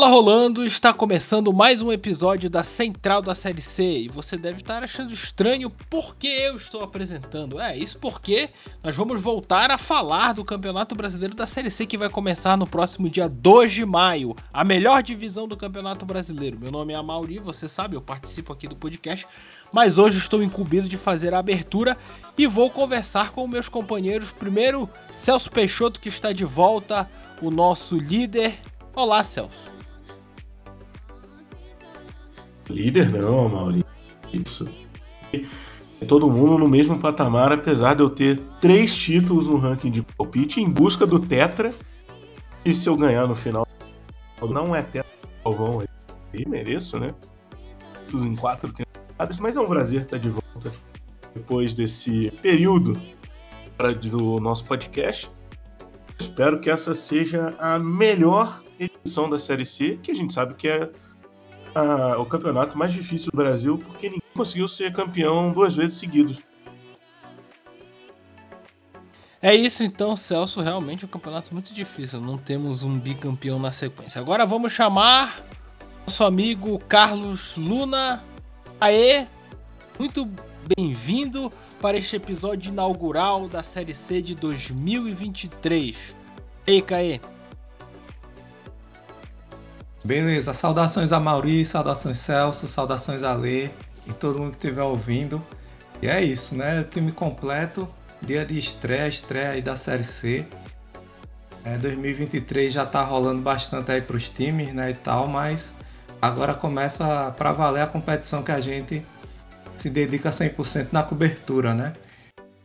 Bola rolando, está começando mais um episódio da Central da Série C e você deve estar achando estranho porque eu estou apresentando. É, isso porque nós vamos voltar a falar do Campeonato Brasileiro da Série C que vai começar no próximo dia 2 de maio, a melhor divisão do Campeonato Brasileiro. Meu nome é Amauri, você sabe, eu participo aqui do podcast, mas hoje estou incumbido de fazer a abertura e vou conversar com meus companheiros. Primeiro, Celso Peixoto que está de volta, o nosso líder. Olá, Celso. Líder não, Maurício. Isso. Todo mundo no mesmo patamar, apesar de eu ter três títulos no ranking de palpite em busca do Tetra. E se eu ganhar no final, não é Tetra Galvão aí, mereço, né? Em quatro temporadas, mas é um prazer estar de volta depois desse período do nosso podcast. Espero que essa seja a melhor edição da Série C, que a gente sabe que é a, o campeonato mais difícil do Brasil, porque ninguém conseguiu ser campeão duas vezes seguidas. É isso então, Celso. Realmente é um campeonato muito difícil. Não temos um bicampeão na sequência. Agora vamos chamar nosso amigo Carlos Luna. Aê! Muito bem-vindo para este episódio inaugural da Série C de 2023. Ei, Caê! Beleza, saudações a Maurício, saudações Celso, saudações a Lê e todo mundo que estiver ouvindo. E é isso, né? O time completo, dia de estreia, estreia aí da Série C. É, 2023 já tá rolando bastante aí pros times, né, e tal, mas agora começa para valer a competição que a gente se dedica 100% na cobertura, né?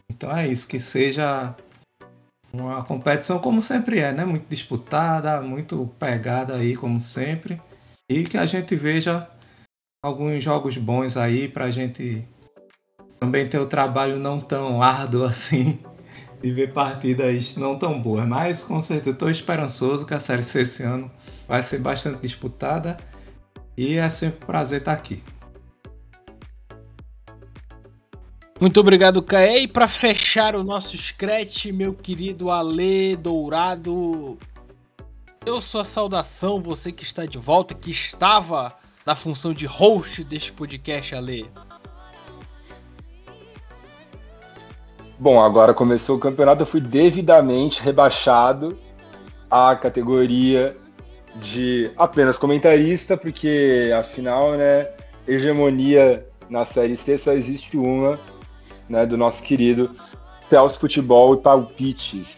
Então é isso, que seja uma competição como sempre é, né? Muito disputada, muito pegada aí como sempre. E que a gente veja alguns jogos bons aí para a gente também ter o trabalho não tão árduo assim de ver partidas não tão boas. Mas com certeza estou esperançoso que a Série C esse ano vai ser bastante disputada e é sempre um prazer estar aqui. Muito obrigado, Caê. E para fechar o nosso scratch, meu querido Ale Dourado, eu sou a saudação, você que está de volta, que estava na função de host deste podcast, Ale. Bom, agora começou o campeonato, eu fui devidamente rebaixado à categoria de apenas comentarista, porque afinal, né, hegemonia na Série C só existe uma, né, do nosso querido Celso Futebol e Palpites.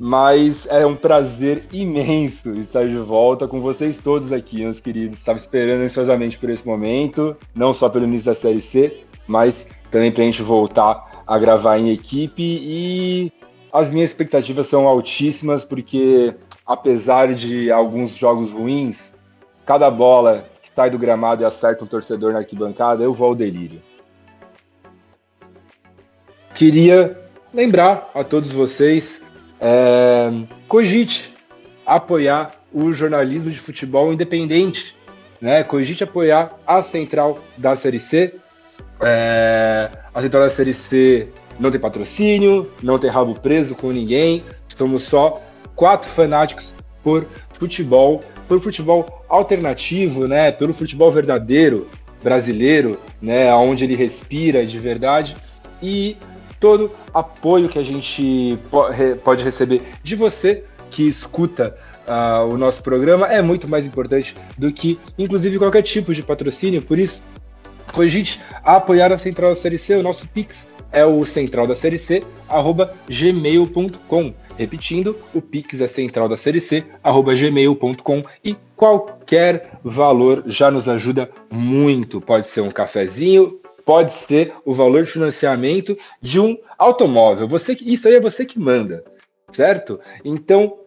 Mas é um prazer imenso estar de volta com vocês todos aqui, meus queridos. Estava esperando ansiosamente por esse momento, não só pelo início da Série C, mas também para a gente voltar a gravar em equipe. E as minhas expectativas são altíssimas, porque apesar de alguns jogos ruins, cada bola que sai do gramado e acerta um torcedor na arquibancada, eu vou ao delírio. Queria lembrar a todos vocês, é, cogite apoiar o jornalismo de futebol independente, né? Cogite apoiar a central da Série C. É, a central da Série C não tem patrocínio, não tem rabo preso com ninguém. Somos só quatro fanáticos por futebol, por futebol alternativo, né? Pelo futebol verdadeiro brasileiro, né? Onde ele respira de verdade e todo apoio que a gente pode receber de você que escuta uh, o nosso programa é muito mais importante do que, inclusive, qualquer tipo de patrocínio. Por isso, cogite a apoiar a Central da Série C. O nosso Pix é o central da série C, arroba gmail.com. Repetindo, o Pix é central da série C, arroba gmail.com e qualquer valor já nos ajuda muito. Pode ser um cafezinho, pode ser o valor de financiamento de um automóvel. Você isso aí é você que manda, certo? Então,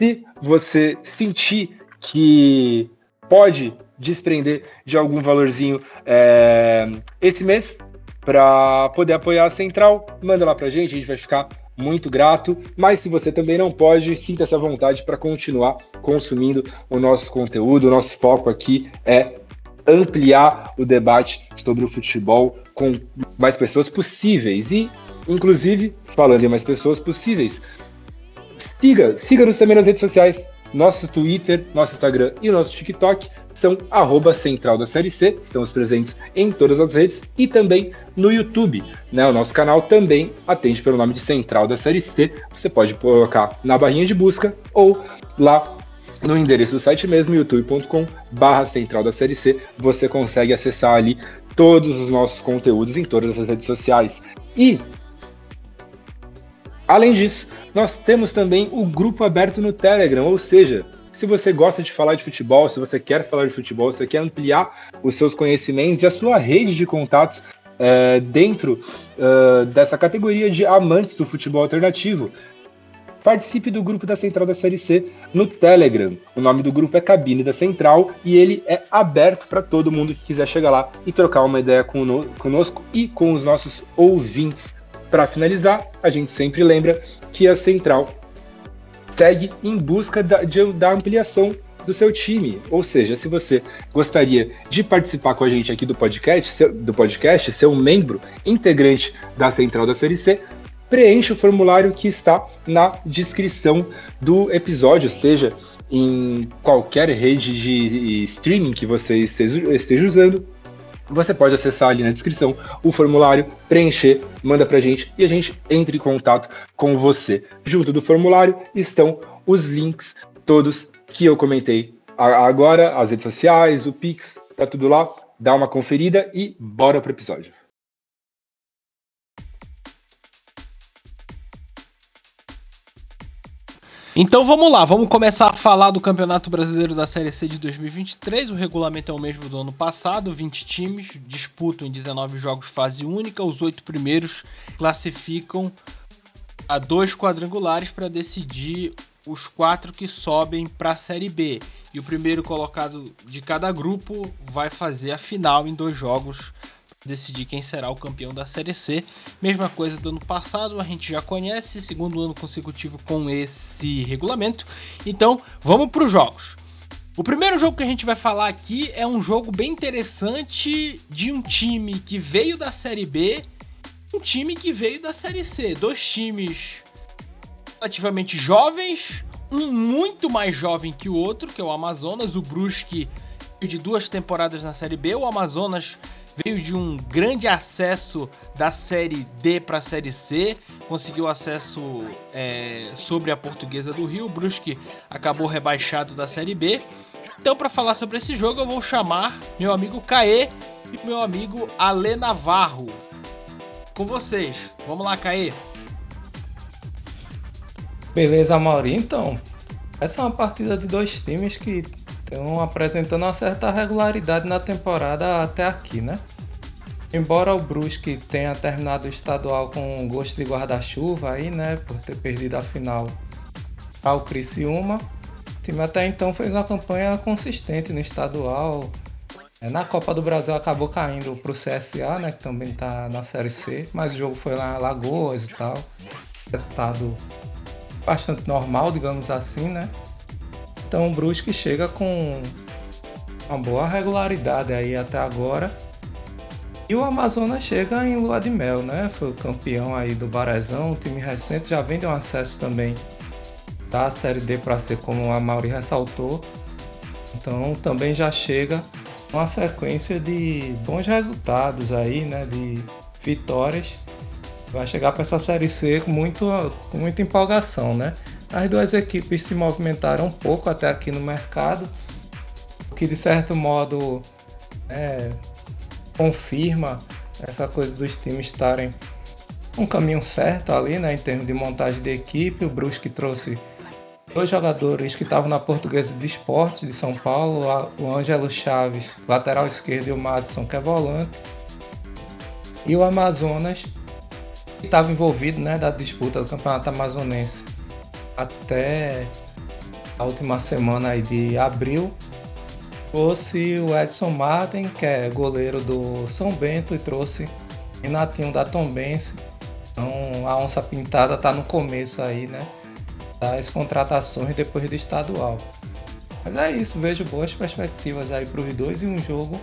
se você sentir que pode desprender de algum valorzinho é, esse mês para poder apoiar a central, manda lá para gente, a gente vai ficar muito grato. Mas se você também não pode, sinta essa vontade para continuar consumindo o nosso conteúdo. O nosso foco aqui é ampliar o debate sobre o futebol com mais pessoas possíveis. E, inclusive, falando em mais pessoas possíveis, siga, siga-nos também nas redes sociais, Nosso Twitter, nosso Instagram e nosso TikTok são arroba Central da Série C, estamos presentes em todas as redes e também no YouTube. Né? O nosso canal também atende pelo nome de Central da Série C. Você pode colocar na barrinha de busca ou lá no endereço do site mesmo, youtube.com barra Central da Série C, você consegue acessar ali todos os nossos conteúdos em todas as redes sociais. E, além disso, nós temos também o grupo aberto no Telegram, ou seja, se você gosta de falar de futebol, se você quer falar de futebol, se você quer ampliar os seus conhecimentos e a sua rede de contatos é, dentro uh, dessa categoria de amantes do futebol alternativo, participe do grupo da Central da Série C no Telegram. O nome do grupo é Cabine da Central e ele é aberto para todo mundo que quiser chegar lá e trocar uma ideia conosco e com os nossos ouvintes. Para finalizar, a gente sempre lembra que a Central segue em busca da, de, da ampliação do seu time. Ou seja, se você gostaria de participar com a gente aqui do podcast, do podcast, ser um membro integrante da Central da Série C, preencha o formulário que está na descrição do episódio, seja em qualquer rede de streaming que você esteja usando, você pode acessar ali na descrição o formulário, preencher, manda pra gente e a gente entra em contato com você. Junto do formulário estão os links todos que eu comentei agora, as redes sociais, o Pix, tá tudo lá. Dá uma conferida e bora pro episódio. Então vamos lá, vamos começar a falar do Campeonato Brasileiro da Série C de 2023. O regulamento é o mesmo do ano passado: 20 times disputam em 19 jogos fase única. Os oito primeiros classificam a dois quadrangulares para decidir os quatro que sobem para a Série B. E o primeiro colocado de cada grupo vai fazer a final em dois jogos decidir quem será o campeão da Série C. Mesma coisa do ano passado, a gente já conhece, segundo ano consecutivo com esse regulamento. Então, vamos para os jogos. O primeiro jogo que a gente vai falar aqui é um jogo bem interessante de um time que veio da Série B, um time que veio da Série C. Dois times relativamente jovens, um muito mais jovem que o outro, que é o Amazonas, o Brusque de duas temporadas na Série B, o Amazonas veio de um grande acesso da Série D para a Série C, conseguiu acesso é, sobre a Portuguesa do Rio. Brusque acabou rebaixado da Série B. Então, para falar sobre esse jogo, eu vou chamar meu amigo Caê e meu amigo Ale Navarro. Com vocês. Vamos lá, Caê. Beleza, Mauri. Então, essa é uma partida de dois times que estão apresentando uma certa regularidade na temporada até aqui, né? Embora o Brusque tenha terminado o estadual com gosto de guarda-chuva aí, né, por ter perdido a final ao Criciúma, o time até então fez uma campanha consistente no estadual. É, na Copa do Brasil acabou caindo para o CSA, né, que também está na Série C, mas o jogo foi lá em Lagoas e tal. Resultado bastante normal, digamos assim, né? Então o Brusque chega com uma boa regularidade aí até agora. E o Amazonas chega em lua de mel, né? Foi o campeão aí do Barezão, um time recente, já vem de um acesso também da Série D para ser como a Mauri ressaltou. Então também já chega uma sequência de bons resultados aí, né? De vitórias. Vai chegar para essa Série C com, muito, com muita empolgação, né? As duas equipes se movimentaram um pouco até aqui no mercado, o que de certo modo é, confirma essa coisa dos times estarem um caminho certo ali, né, em termos de montagem de equipe. O Brusque trouxe dois jogadores que estavam na Portuguesa de Esporte de São Paulo, o Ângelo Chaves, lateral esquerdo, e o Madison, que é volante. E o Amazonas, que estava envolvido né, da disputa do Campeonato Amazonense até a última semana aí de abril, trouxe o Edson Martin, que é goleiro do São Bento, e trouxe Renatinho da Tombense. Então a onça pintada está no começo aí, né? Das contratações depois do estadual. Mas é isso, vejo boas perspectivas aí para os dois e um jogo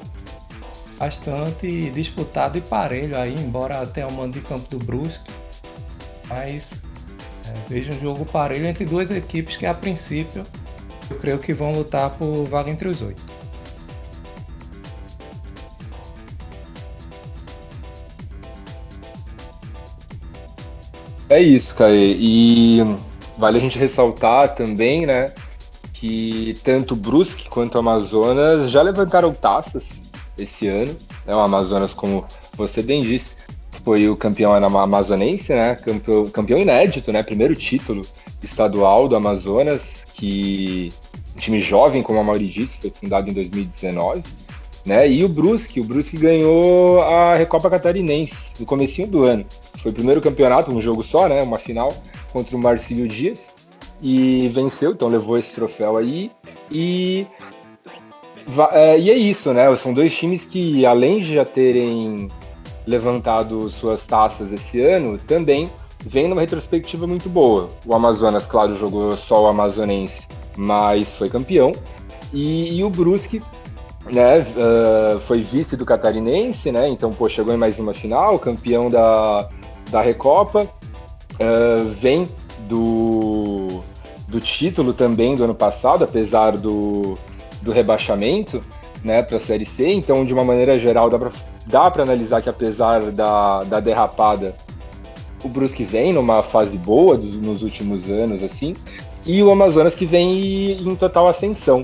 bastante disputado e parelho aí, embora tenha o mando de campo do Brusque. Mas é, vejo um jogo parelho entre duas equipes que a princípio eu creio que vão lutar por vaga entre os oito. É isso, Caê. E vale a gente ressaltar também, né, que tanto Brusque quanto Amazonas já levantaram taças esse ano. Né, o Amazonas, como você bem disse, foi o campeão amazonense, né, campeão, campeão inédito, né, primeiro título estadual do Amazonas, que um time jovem, como a Mauri disse, foi fundado em 2019. Né? E o Brusque, o Brusque ganhou a Recopa Catarinense no comecinho do ano. Foi o primeiro campeonato, um jogo só, né? Uma final contra o Marcílio Dias e venceu, então levou esse troféu aí. E, é, e é isso, né? São dois times que, além de já terem levantado suas taças esse ano, também vem numa retrospectiva muito boa. O Amazonas, claro, jogou só o Amazonense, mas foi campeão. E, e o Brusque né, uh, foi vice do Catarinense, né? Então, pô, chegou em mais uma final, campeão da, da Recopa, uh, vem do, do título também do ano passado, apesar do, do rebaixamento, né, para a Série C. Então, de uma maneira geral, dá para dá analisar que apesar da, da derrapada, o Brusque vem numa fase boa dos, nos últimos anos, assim, e o Amazonas que vem em total ascensão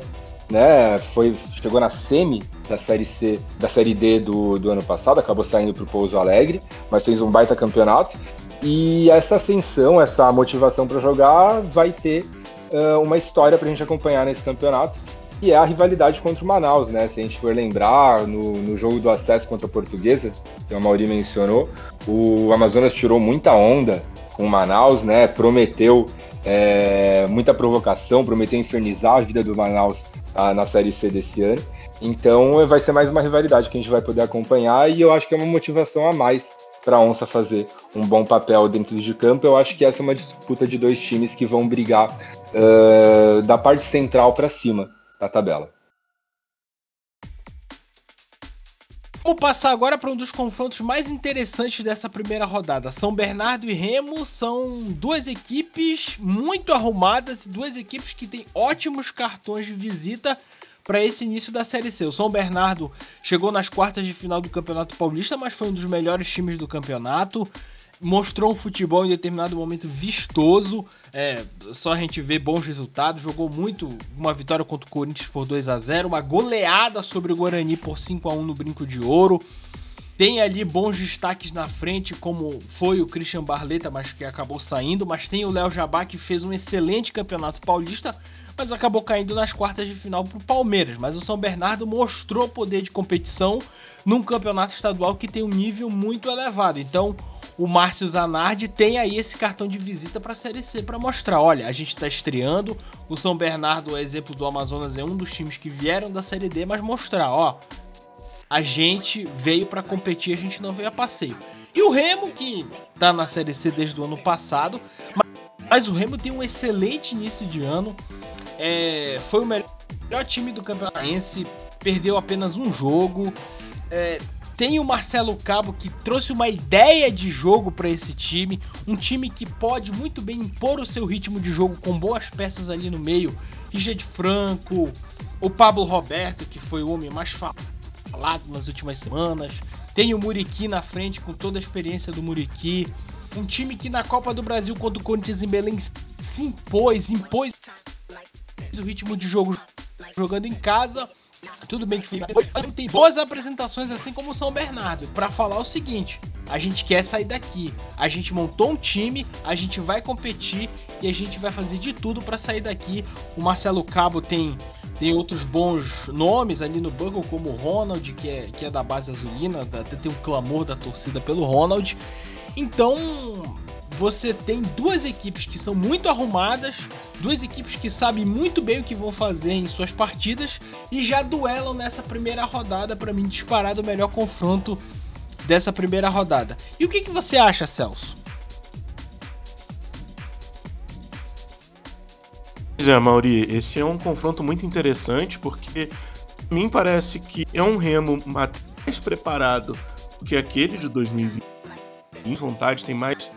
né? Foi, chegou na semi da Série C, da Série D do, do ano passado, acabou saindo para o Pouso Alegre, mas fez um baita campeonato. E essa ascensão, essa motivação para jogar, vai ter uh, uma história para a gente acompanhar nesse campeonato, que é a rivalidade contra o Manaus, né? Se a gente for lembrar, no, no jogo do acesso contra a Portuguesa, que o Mauri mencionou, o Amazonas tirou muita onda com o Manaus, né? Prometeu é, muita provocação, prometeu infernizar a vida do Manaus a, na Série C desse ano. Então vai ser mais uma rivalidade que a gente vai poder acompanhar e eu acho que é uma motivação a mais para a Onça fazer um bom papel dentro de campo. Eu acho que essa é uma disputa de dois times que vão brigar uh, da parte central para cima da tabela. Vamos passar agora para um dos confrontos mais interessantes dessa primeira rodada. São Bernardo e Remo são duas equipes muito arrumadas, duas equipes que têm ótimos cartões de visita para esse início da Série C. O São Bernardo chegou nas quartas de final do Campeonato Paulista, mas foi um dos melhores times do campeonato mostrou um futebol em determinado momento vistoso. É, só a gente vê bons resultados. Jogou muito, uma vitória contra o Corinthians por 2 a 0 uma goleada sobre o Guarani por 5 a 1 no Brinco de Ouro. Tem ali bons destaques na frente, como foi o Christian Barleta, mas que acabou saindo. Mas tem o Léo Jabá, que fez um excelente campeonato paulista, mas acabou caindo nas quartas de final para o Palmeiras. Mas o São Bernardo mostrou poder de competição num campeonato estadual que tem um nível muito elevado. Então, o Márcio Zanardi tem aí esse cartão de visita para a Série C para mostrar, olha, a gente está estreando, o São Bernardo, exemplo do Amazonas, é um dos times que vieram da Série D, mas mostrar, ó, a gente veio para competir, a gente não veio a passeio. E o Remo, que tá na Série C desde o ano passado, mas o Remo tem um excelente início de ano, é, foi o melhor, time do campeonato, perdeu apenas um jogo, é, tem o Marcelo Cabo que trouxe uma ideia de jogo para esse time, um time que pode muito bem impor o seu ritmo de jogo com boas peças ali no meio. Richard Franco, o Pablo Roberto, que foi o homem mais falado nas últimas semanas. Tem o Muriqui na frente com toda a experiência do Muriqui. Um time que na Copa do Brasil contra o Corinthians em Belém se impôs, impôs o ritmo de jogo jogando em casa tudo bem que fica. Tem boas apresentações, assim como o São Bernardo, para falar o seguinte: a gente quer sair daqui. A gente montou um time, a gente vai competir e a gente vai fazer de tudo para sair daqui. O Marcelo Cabo tem tem outros bons nomes ali no banco, como o Ronald, que é, que é da base azulina, até tem um clamor da torcida pelo Ronald. Então, você tem duas equipes que são muito arrumadas, duas equipes que sabem muito bem o que vão fazer em suas partidas e já duelam nessa primeira rodada, para mim, disparado o melhor confronto dessa primeira rodada. E o que, que você acha, Celso? Pois é, Mauri, esse é um confronto muito interessante porque mim parece que é um Remo mais preparado do que aquele de 2020. Vontade, tem mais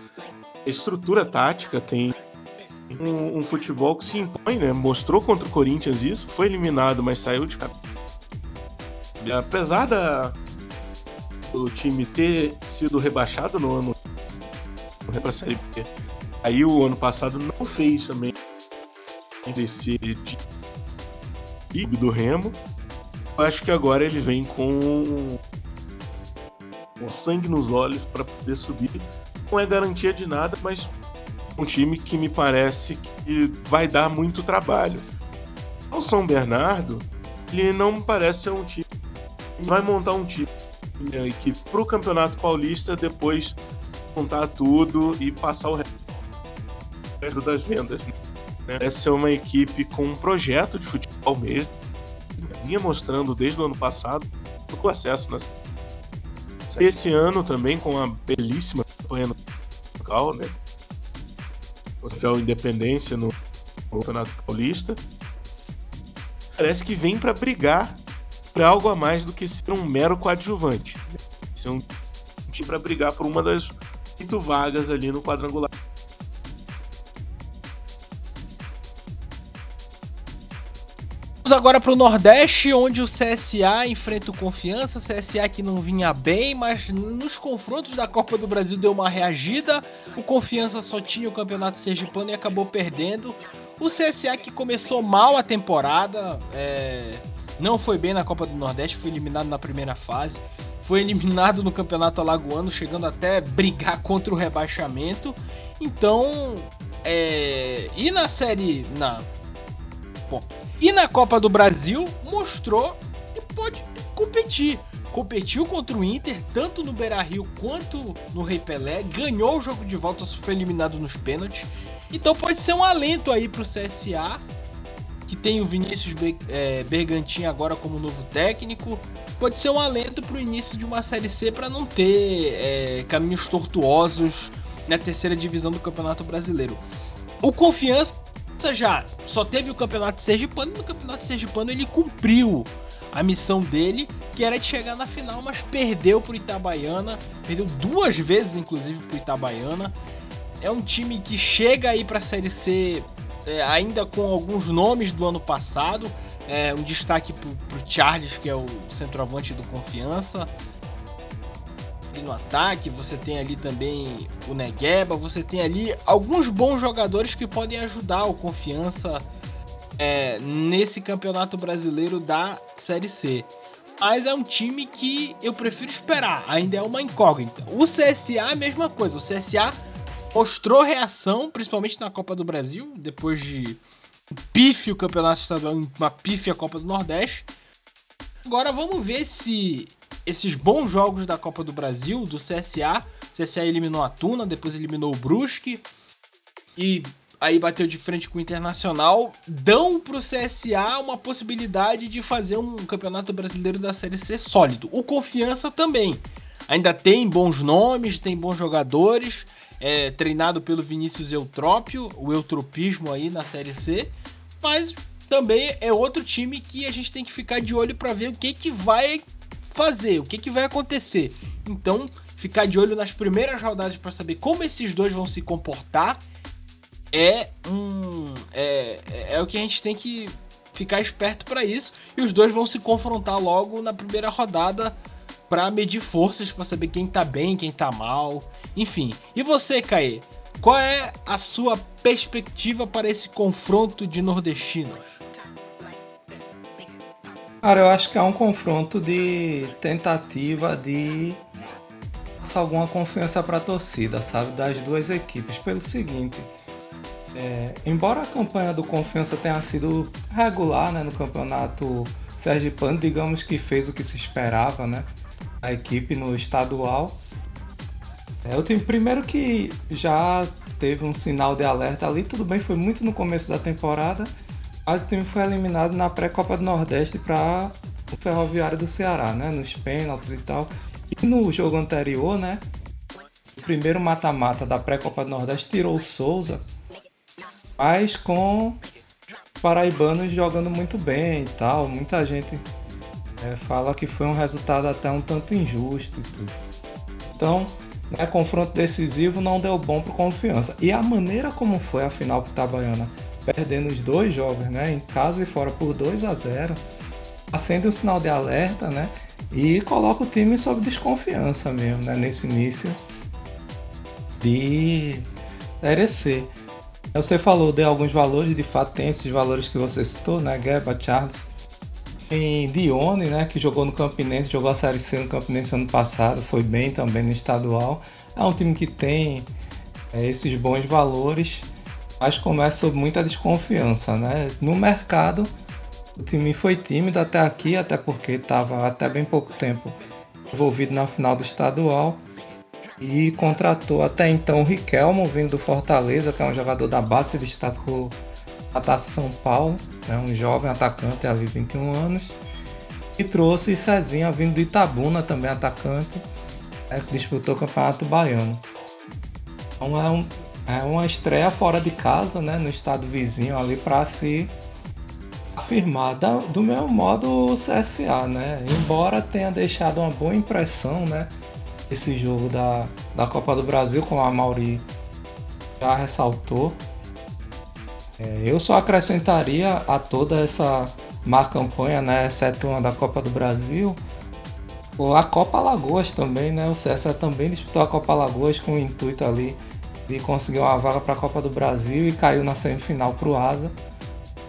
estrutura tática, tem um, um, futebol que se impõe, né? Mostrou contra o Corinthians isso, foi eliminado, mas saiu de Apesar da, do time ter sido rebaixado no ano para a Série B, aí o ano passado não fez também descer de do Remo. Eu acho que agora ele vem com, com sangue nos olhos para poder subir. Não é garantia de nada, mas um time que me parece que vai dar muito trabalho. O São Bernardo, ele não me parece ser um time que vai montar um time né, que para o Campeonato Paulista depois montar tudo e passar o resto das vendas. Né? Essa é uma equipe com um projeto de futebol mesmo, vinha mostrando desde o ano passado o acesso nas esse ano também com uma belíssima campanha no local, né? Hotel Independência no Campeonato Paulista. Parece que vem para brigar para algo a mais do que ser um mero coadjuvante. Ser um time para brigar por uma das oito vagas ali no quadrangular. Agora para o Nordeste, onde o CSA enfrenta o Confiança. CSA que não vinha bem, mas nos confrontos da Copa do Brasil deu uma reagida. O Confiança só tinha o Campeonato Sergipano e acabou perdendo. O CSA que começou mal a temporada, é... não foi bem na Copa do Nordeste, foi eliminado na primeira fase. Foi eliminado no Campeonato Alagoano, chegando até brigar contra o rebaixamento. Então, é... e na série. Na E na Copa do Brasil mostrou que pode competir. Competiu contra o Inter, tanto no Beira Rio quanto no Rei Pelé, ganhou o jogo de volta, foi eliminado nos pênaltis. Então pode ser um alento aí pro CSA, que tem o Vinícius é, Bergantin agora como novo técnico. Pode ser um alento pro início de uma Série C para não ter é, caminhos tortuosos na terceira divisão do Campeonato Brasileiro. O Confiança já só teve o campeonato sergipano e no campeonato sergipano ele cumpriu a missão dele, que era de chegar na final, mas perdeu pro Itabaiana, perdeu duas vezes inclusive pro Itabaiana. É um time que chega aí para a Série C é, ainda com alguns nomes do ano passado. É, um destaque pro, pro Charles, que é o centroavante do Confiança no ataque, você tem ali também o Negueba, você tem ali alguns bons jogadores que podem ajudar o Confiança é, nesse campeonato brasileiro da Série C. Mas é um time que eu prefiro esperar, ainda é uma incógnita. O CSA, a mesma coisa, o CSA mostrou reação, principalmente na Copa do Brasil, depois de um pife o campeonato estadual, uma a Copa do Nordeste. Agora vamos ver se esses bons jogos da Copa do Brasil, do CSA. O CSA eliminou a Tuna, depois eliminou o Brusque. E aí bateu de frente com o Internacional. Dão pro CSA uma possibilidade de fazer um campeonato brasileiro da Série C sólido. O Confiança também. Ainda tem bons nomes, tem bons jogadores. É, treinado pelo Vinícius Eutrópio, o eutropismo aí na Série C. Mas também é outro time que a gente tem que ficar de olho para ver o que, que vai fazer, o que, que vai acontecer. Então, ficar de olho nas primeiras rodadas para saber como esses dois vão se comportar é um é, é, é o que a gente tem que ficar esperto para isso e os dois vão se confrontar logo na primeira rodada para medir forças para saber quem tá bem, quem tá mal, enfim. E você, Caê, qual é a sua perspectiva para esse confronto de nordestinos? Cara, eu acho que é um confronto de tentativa de passar alguma confiança para a torcida, sabe? Das duas equipes. Pelo seguinte, é, embora a campanha do Confiança tenha sido regular né, no campeonato Sergipano, digamos que fez o que se esperava, né? A equipe no estadual. É, o primeiro que já teve um sinal de alerta ali, tudo bem, foi muito no começo da temporada mas o time foi eliminado na pré-Copa do Nordeste para o Ferroviário do Ceará, né? Nos pênaltis e tal. E no jogo anterior, né? O primeiro mata-mata da pré-Copa do Nordeste tirou o Souza, mas com paraibanos jogando muito bem e tal. Muita gente é, fala que foi um resultado até um tanto injusto e tudo. Então, né, confronto decisivo não deu bom para confiança. E a maneira como foi a final para Itabaiana, perdendo os dois jogos, né, em casa e fora por 2 a 0, acende um sinal de alerta, né, e coloca o time sob desconfiança mesmo, né, nesse início de Série C. Você falou de alguns valores, de fato tem esses valores que você citou, né, Gueba, Charles, Dione, né, que jogou no Campinense, jogou a Série C no Campinense ano passado, foi bem também no estadual. É um time que tem é, esses bons valores, mas começa sob muita desconfiança, né? No mercado, o time foi tímido até aqui, até porque estava até bem pouco tempo envolvido na final do estadual e contratou até então o Riquelmo, vindo do Fortaleza, que é um jogador da base, se destacou a Taça São Paulo, né, um jovem atacante ali, 21 anos, e trouxe Cezinha vindo do Itabuna, também atacante, né, que disputou o Campeonato Baiano. Então é, um, é uma estreia fora de casa, né, no estado vizinho ali para se afirmar da, do meu modo o CSA, né? Embora tenha deixado uma boa impressão, né? Esse jogo da, da Copa do Brasil, como a Mauri já ressaltou, é, eu só acrescentaria a toda essa má campanha, né, exceto uma da Copa do Brasil, a Copa Alagoas também, né? O CSA também disputou a Copa Alagoas com o intuito ali de conseguir uma vaga para a Copa do Brasil e caiu na semifinal para o Asa.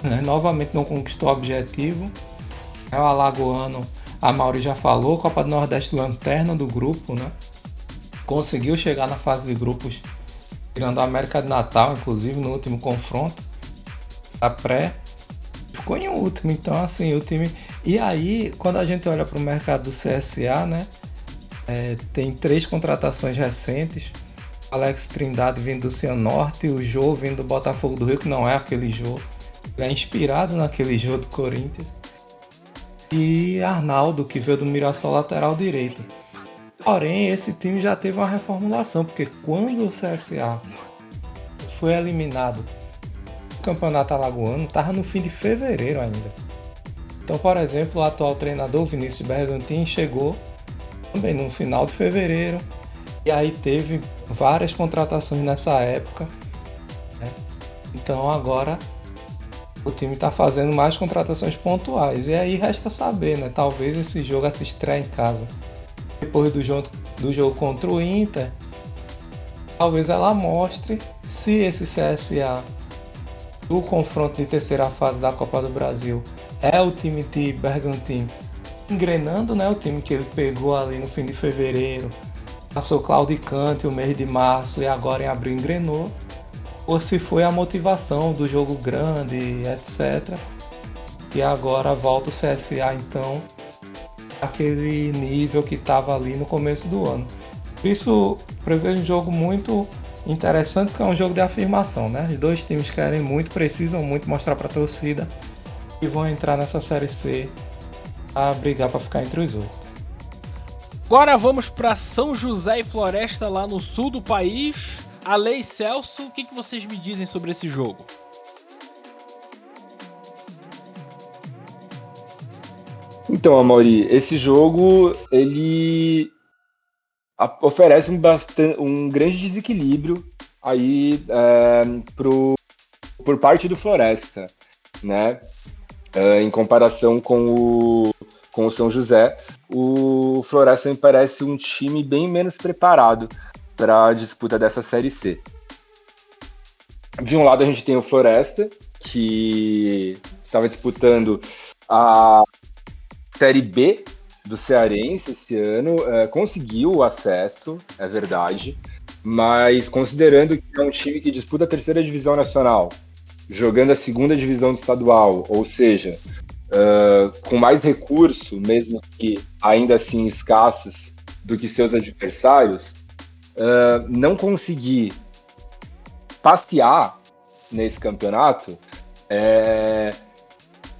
Né? Novamente não conquistou o objetivo. É o Alagoano, a Mauri já falou, Copa do Nordeste lanterna do grupo, né? Conseguiu chegar na fase de grupos, tirando a América de Natal, inclusive no último confronto a pré, ficou em último. Então, assim, o time. E aí, quando a gente olha para o mercado do CSA, né? É, tem três contratações recentes. Alex Trindade vindo do Cianorte, o Jô vindo do Botafogo do Rio, que não é aquele Jô. É inspirado naquele Jô do Corinthians. E Arnaldo, que veio do Mirassol lateral direito. Porém, esse time já teve uma reformulação, porque quando o CSA foi eliminado campeonato alagoano estava no fim de fevereiro ainda. Então, por exemplo, o atual treinador Vinícius Bergantin chegou também no final de fevereiro e aí teve várias contratações nessa época. Né? Então agora o time está fazendo mais contratações pontuais. E aí resta saber, né? Talvez esse jogo, essa estreia em casa, depois do jogo, do jogo contra o Inter, talvez ela mostre se esse CSA do confronto de terceira fase da Copa do Brasil é o time de Bergantin engrenando, né? O time que ele pegou ali no fim de fevereiro, passou claudicante o mês de março e agora em abril engrenou, ou se foi a motivação do jogo grande, etc. E agora volta o CSA então aquele nível que estava ali no começo do ano. Isso, prevejo um jogo muito interessante porque é um jogo de afirmação, né? Os dois times querem muito, precisam muito mostrar para a torcida e vão entrar nessa série C a brigar para ficar entre os outros. Agora vamos para São José e Floresta, lá no sul do país. A Celso, o que, que vocês me dizem sobre esse jogo? Então, Amaury, esse jogo ele oferece um, bastante, um grande desequilíbrio aí é, pro, por parte do Floresta, né? É, em comparação com o, com o São José, o Floresta me parece um time bem menos preparado para a disputa dessa Série C. De um lado a gente tem o Floresta, que estava disputando a Série B do Cearense esse ano, é, conseguiu o acesso, é verdade, mas considerando que é um time que disputa a terceira divisão nacional, jogando a segunda divisão do estadual, ou seja, uh, com mais recurso, mesmo que ainda assim escassos, do que seus adversários, uh, não conseguir passear nesse campeonato é,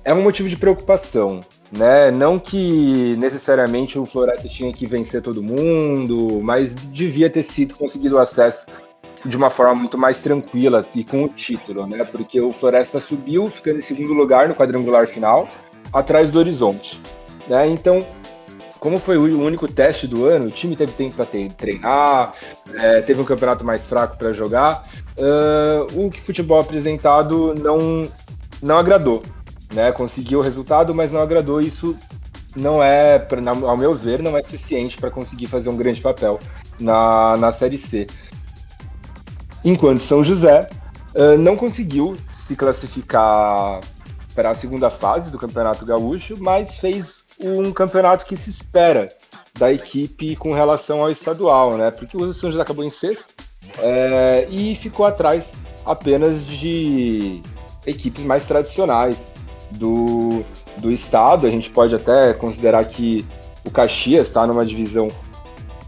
é um motivo de preocupação né? Não que necessariamente o Floresta tinha que vencer todo mundo, mas devia ter sido conseguido acesso de uma forma muito mais tranquila e com o título, né? Porque o Floresta subiu, ficando em segundo lugar no quadrangular final, atrás do Horizonte, né? Então, como foi o único teste do ano, o time teve tempo para treinar, é, teve um campeonato mais fraco para jogar. Uh, o futebol apresentado não, não agradou. Né? Conseguiu o resultado, mas não agradou. Isso não é, ao meu ver, não é suficiente para conseguir fazer um grande papel na, na Série C. Enquanto São José uh, não conseguiu se classificar para a segunda fase do Campeonato Gaúcho, mas fez um campeonato que se espera da equipe com relação ao estadual, né? Porque o São José acabou em sexto é, e ficou atrás apenas de equipes mais tradicionais do, do estado. A gente pode até considerar que o Caxias está numa divisão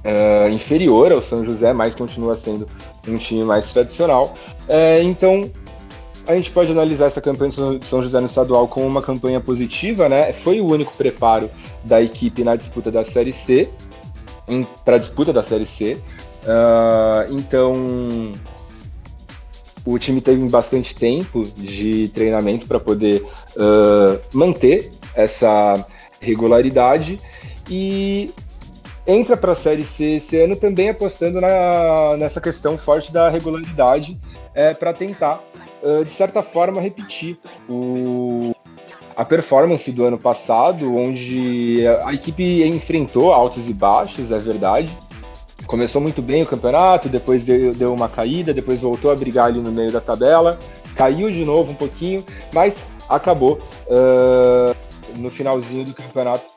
é, inferior ao São José, mas continua sendo um time mais tradicional. É, então, a gente pode analisar essa campanha de São José no estadual como uma campanha positiva, né? Foi o único preparo da equipe na disputa da Série C, para a disputa da Série C. Uh, então, o time teve bastante tempo de treinamento para poder uh, manter essa regularidade e entra para a Série C esse ano também apostando na, nessa questão forte da regularidade é, para tentar, uh, de certa forma, repetir o, a performance do ano passado, onde a equipe enfrentou altos e baixos, é verdade. Começou muito bem o campeonato, depois deu, deu uma caída, depois voltou a brigar ali no meio da tabela, caiu de novo um pouquinho, mas acabou uh, no finalzinho do campeonato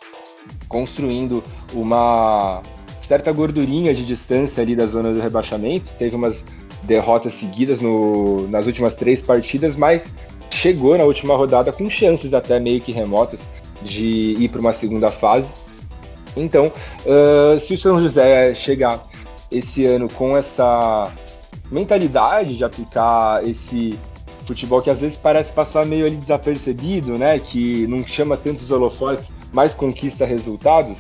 construindo uma certa gordurinha de distância ali da zona do rebaixamento. Teve umas derrotas seguidas no, nas últimas três partidas, mas chegou na última rodada com chances até meio que remotas de ir para uma segunda fase. Então, uh, se o São José chegar esse ano com essa mentalidade de aplicar esse futebol que às vezes parece passar meio ali desapercebido, né, que não chama tantos holofotes, mas conquista resultados,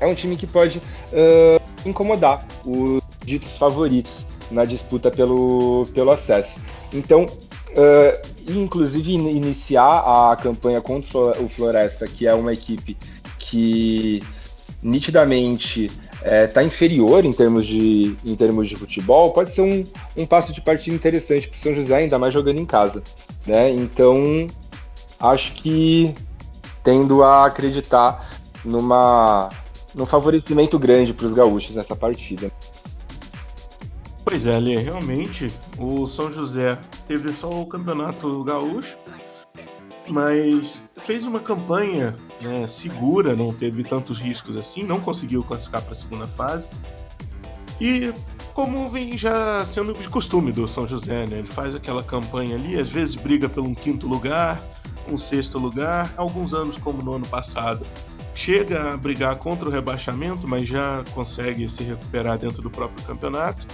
é um time que pode uh, incomodar os ditos favoritos na disputa pelo, pelo acesso. Então, uh, inclusive iniciar a campanha contra o Floresta, que é uma equipe que nitidamente está é, tá inferior em termos, de, em termos de futebol, pode ser um, um passo de partida interessante para o São José, ainda mais jogando em casa. Né? Então, acho que tendo a acreditar numa, num favorecimento grande para os gaúchos nessa partida. Pois é, Lê, realmente o São José teve só o campeonato gaúcho, mas fez uma campanha né, segura, não teve tantos riscos assim, não conseguiu classificar para a segunda fase. E como vem já sendo de costume do São José, né? Ele faz aquela campanha ali, às vezes briga pelo um quinto lugar, um sexto lugar, alguns anos como no ano passado. Chega a brigar contra o rebaixamento, mas já consegue se recuperar dentro do próprio campeonato.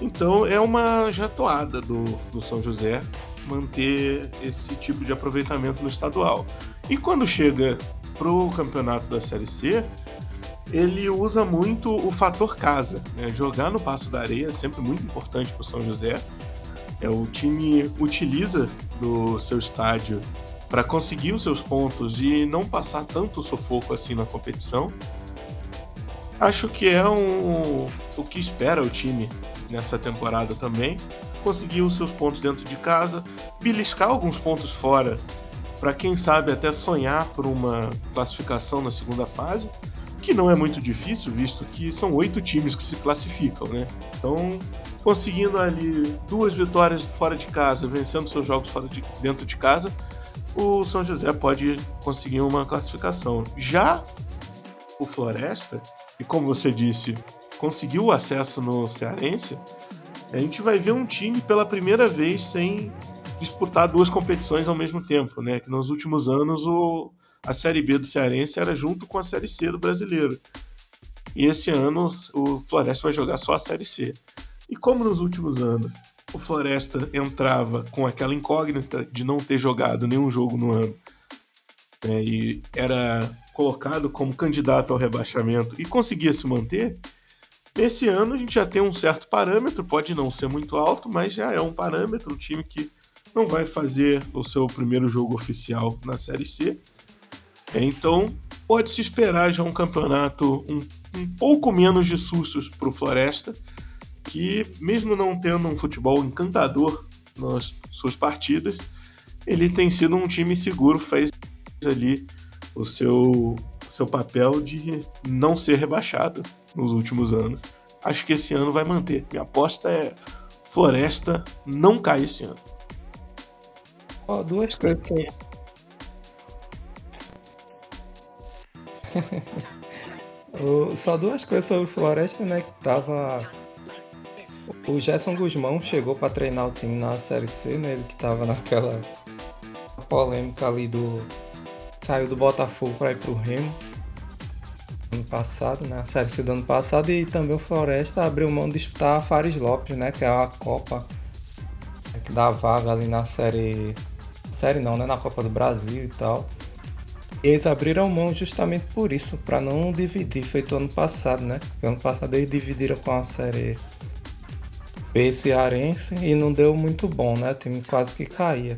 Então é uma jatoada do, do São José manter esse tipo de aproveitamento no estadual. E quando chega pro campeonato da Série C, ele usa muito o fator casa. Né? Jogar no Passo da Areia é sempre muito importante para o São José. É, o time utiliza do seu estádio para conseguir os seus pontos e não passar tanto sufoco assim na competição. Acho que é um, o que espera o time nessa temporada também. Conseguir os seus pontos dentro de casa, beliscar alguns pontos fora, para quem sabe até sonhar por uma classificação na segunda fase, que não é muito difícil, visto que são oito times que se classificam, né? Então, conseguindo ali duas vitórias fora de casa, vencendo seus jogos fora de, dentro de casa, o São José pode conseguir uma classificação. Já o Floresta, e como você disse, conseguiu o acesso no Cearense, a gente vai ver um time pela primeira vez sem disputar duas competições ao mesmo tempo, né? Que nos últimos anos o, a Série B do Cearense era junto com a Série C do Brasileiro. E esse ano o Floresta vai jogar só a Série C. E como nos últimos anos o Floresta entrava com aquela incógnita de não ter jogado nenhum jogo no ano né, e era colocado como candidato ao rebaixamento e conseguia se manter, Nesse ano a gente já tem um certo parâmetro, pode não ser muito alto, mas já é um parâmetro, um time que não vai fazer o seu primeiro jogo oficial na Série C. Então, pode-se esperar já um campeonato um, um pouco menos de sustos para o Floresta, que mesmo não tendo um futebol encantador nas suas partidas, ele tem sido um time seguro, fez ali o seu, seu papel de não ser rebaixado nos últimos anos. Acho que esse ano vai manter. Minha aposta é Floresta não cai esse ano. Ó, duas coisas que Só duas coisas sobre Floresta, né? Que tava. O Gerson Guzmão chegou para treinar o time na Série C, né? Ele que tava naquela polêmica ali do. Saiu do Botafogo para ir pro Remo. Ano passado, né? A Série C do ano passado. E também o Floresta abriu mão de disputar a Fares Lopes, né? Que é a Copa. Que dá vaga ali na Série. Série não, né? Na Copa do Brasil e tal. Eles abriram mão justamente por isso, para não dividir, feito ano passado, né? Porque ano passado eles dividiram com a série B cearense e não deu muito bom, né? O time quase que caía.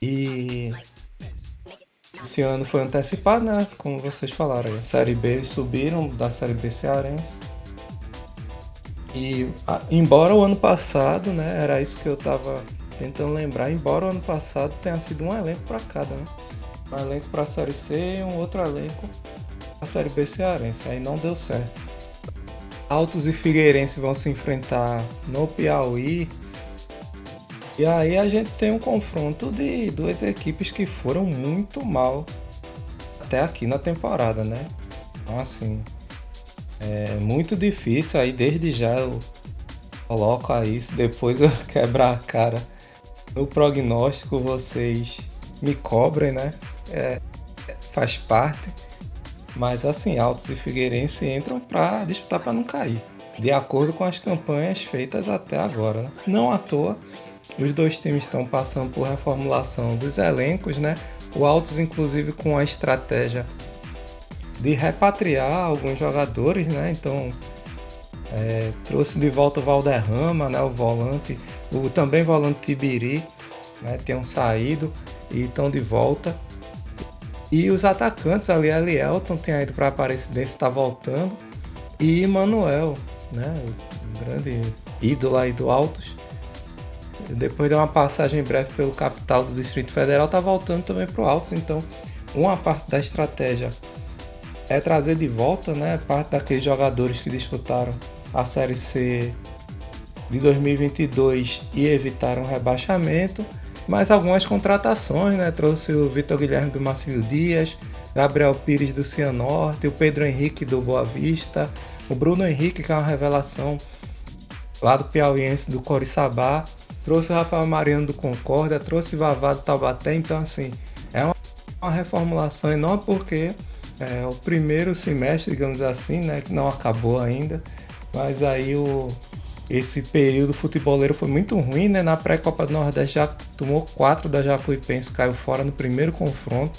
E esse ano foi antecipado, né? Como vocês falaram, a série B subiram da série B cearense. E embora o ano passado, né? Era isso que eu tava tentando lembrar, embora o ano passado tenha sido um elenco para cada, né? um elenco para a Série C e um outro elenco para a Série B cearense. Aí não deu certo. Altos e Figueirense vão se enfrentar no Piauí. E aí a gente tem um confronto de duas equipes que foram muito mal até aqui na temporada, né? Então assim, é muito difícil aí desde já eu coloco aí, se depois eu quebrar a cara no prognóstico vocês me cobrem, né? é, faz parte. Mas assim, Altos e Figueirense entram para disputar para não cair, de acordo com as campanhas feitas até agora. Né? Não à toa, os dois times estão passando por reformulação dos elencos, né? O Altos, inclusive, com a estratégia de repatriar alguns jogadores, né? Então, é, trouxe de volta o Valderrama, né? O volante, o também volante Tibiri, né? Tinham saído e estão de volta. E os atacantes ali, Elielton tem ido para a Aparecidense, está voltando. E Manuel, né? O grande ídolo aí do Altos. Depois de uma passagem breve pelo capital do Distrito Federal, está voltando também para o Altos. Então, uma parte da estratégia é trazer de volta, né? Parte daqueles jogadores que disputaram a Série C de 2022 e evitaram o rebaixamento mas algumas contratações, né? Trouxe o Vitor Guilherme do Marcelo Dias, Gabriel Pires do Cianorte, o Pedro Henrique do Boa Vista, o Bruno Henrique, que é uma revelação lá do Piauiense do Coriçaba, trouxe o Rafael Mariano do Concórdia, trouxe o Vavá do Taubaté, então assim, é uma, uma reformulação enorme porque é o primeiro semestre, digamos assim, né, que não acabou ainda, mas aí o, esse período futeboleiro foi muito ruim, né? Na pré-Copa do Nordeste já tomou 4 da Jacuipense, caiu fora no primeiro confronto.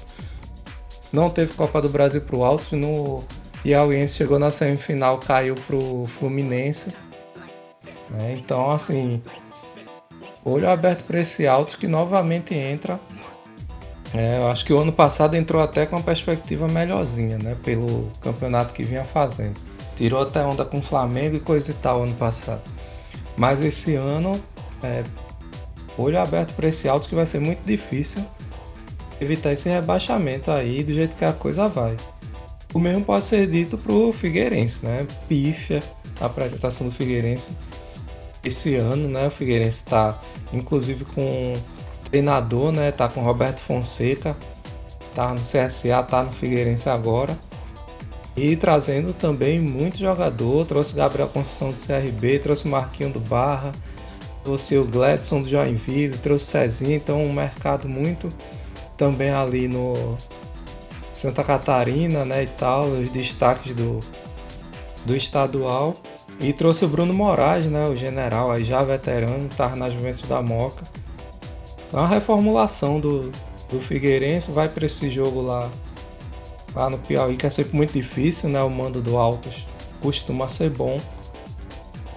Não teve Copa do Brasil pro Alto, no Piauiense chegou na semifinal, caiu pro Fluminense. Né? Então, assim, olho aberto para esse Alto que novamente entra. É, eu acho que o ano passado entrou até com uma perspectiva melhorzinha, né? Pelo campeonato que vinha fazendo. Tirou até onda com o Flamengo e coisa e tal ano passado. Mas esse ano, é, olho aberto para esse alto que vai ser muito difícil evitar esse rebaixamento aí do jeito que a coisa vai. O mesmo pode ser dito pro Figueirense, né? Pífia a apresentação do Figueirense esse ano, né? O Figueirense está inclusive com treinador, né? Tá com Roberto Fonseca, tá no CSA, tá no Figueirense agora. E trazendo também muito jogador, trouxe Gabriel Conceição do CRB, trouxe Marquinho do Barra, trouxe o Gladson do Joinville, trouxe o Cezinho, então um mercado muito também ali no Santa Catarina, né, e tal, os destaques do, do estadual. E trouxe o Bruno Moraes, né, o general, aí já veterano, estava na Juventus da Moca. Então a reformulação do, do Figueirense vai para esse jogo lá lá no Piauí, que é sempre muito difícil, né? O mando do Altos costuma ser bom,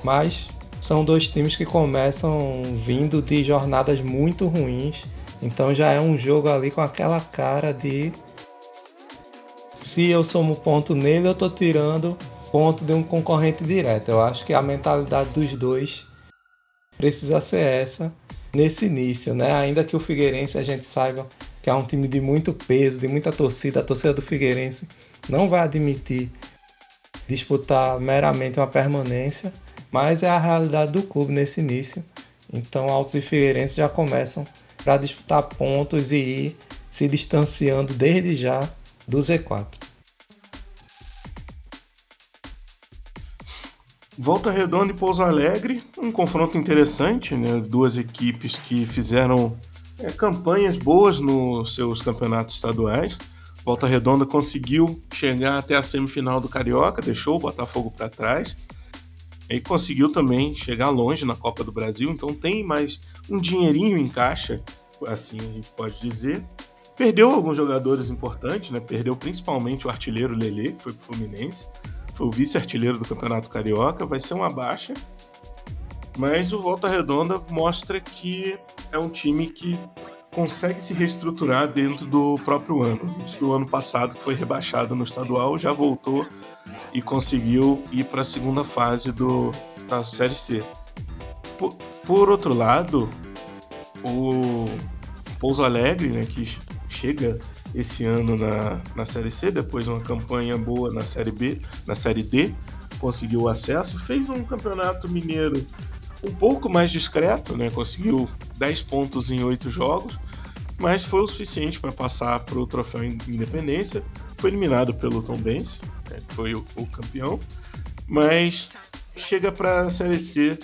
mas são dois times que começam vindo de jornadas muito ruins, então já é um jogo ali com aquela cara de se eu somo ponto nele, eu tô tirando ponto de um concorrente direto. Eu acho que a mentalidade dos dois precisa ser essa nesse início, né? Ainda que o Figueirense a gente saiba que é um time de muito peso, de muita torcida, a torcida do Figueirense não vai admitir disputar meramente uma permanência, mas é a realidade do clube nesse início. Então Altos e Figueirense já começam para disputar pontos e ir se distanciando desde já do Z4. Volta Redonda e Pouso Alegre, um confronto interessante, né? Duas equipes que fizeram é, campanhas boas nos seus campeonatos estaduais. Volta Redonda conseguiu chegar até a semifinal do Carioca, deixou o Botafogo para trás. E conseguiu também chegar longe na Copa do Brasil, então tem mais um dinheirinho em caixa, assim a gente pode dizer. Perdeu alguns jogadores importantes, né? Perdeu principalmente o artilheiro Lele, que foi pro Fluminense foi o vice-artilheiro do Campeonato Carioca, vai ser uma baixa. Mas o Volta Redonda mostra que é um time que consegue se reestruturar dentro do próprio ano. O ano passado, que foi rebaixado no estadual, já voltou e conseguiu ir para a segunda fase do, da Série C. Por, por outro lado, o Pouso Alegre, né, que chega esse ano na, na Série C, depois de uma campanha boa na Série B, na Série D, conseguiu o acesso, fez um campeonato mineiro um pouco mais discreto, né? conseguiu 10 pontos em 8 jogos, mas foi o suficiente para passar para o troféu Independência. Foi eliminado pelo Tom Benz, né? que foi o, o campeão, mas chega para a Série C,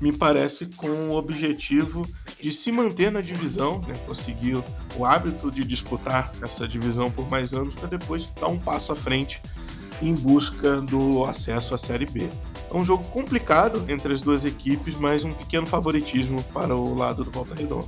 me parece, com o objetivo de se manter na divisão, né, conseguir o hábito de disputar essa divisão por mais anos para depois dar um passo à frente em busca do acesso à Série B. É um jogo complicado entre as duas equipes, mas um pequeno favoritismo para o lado do Volta Redonda.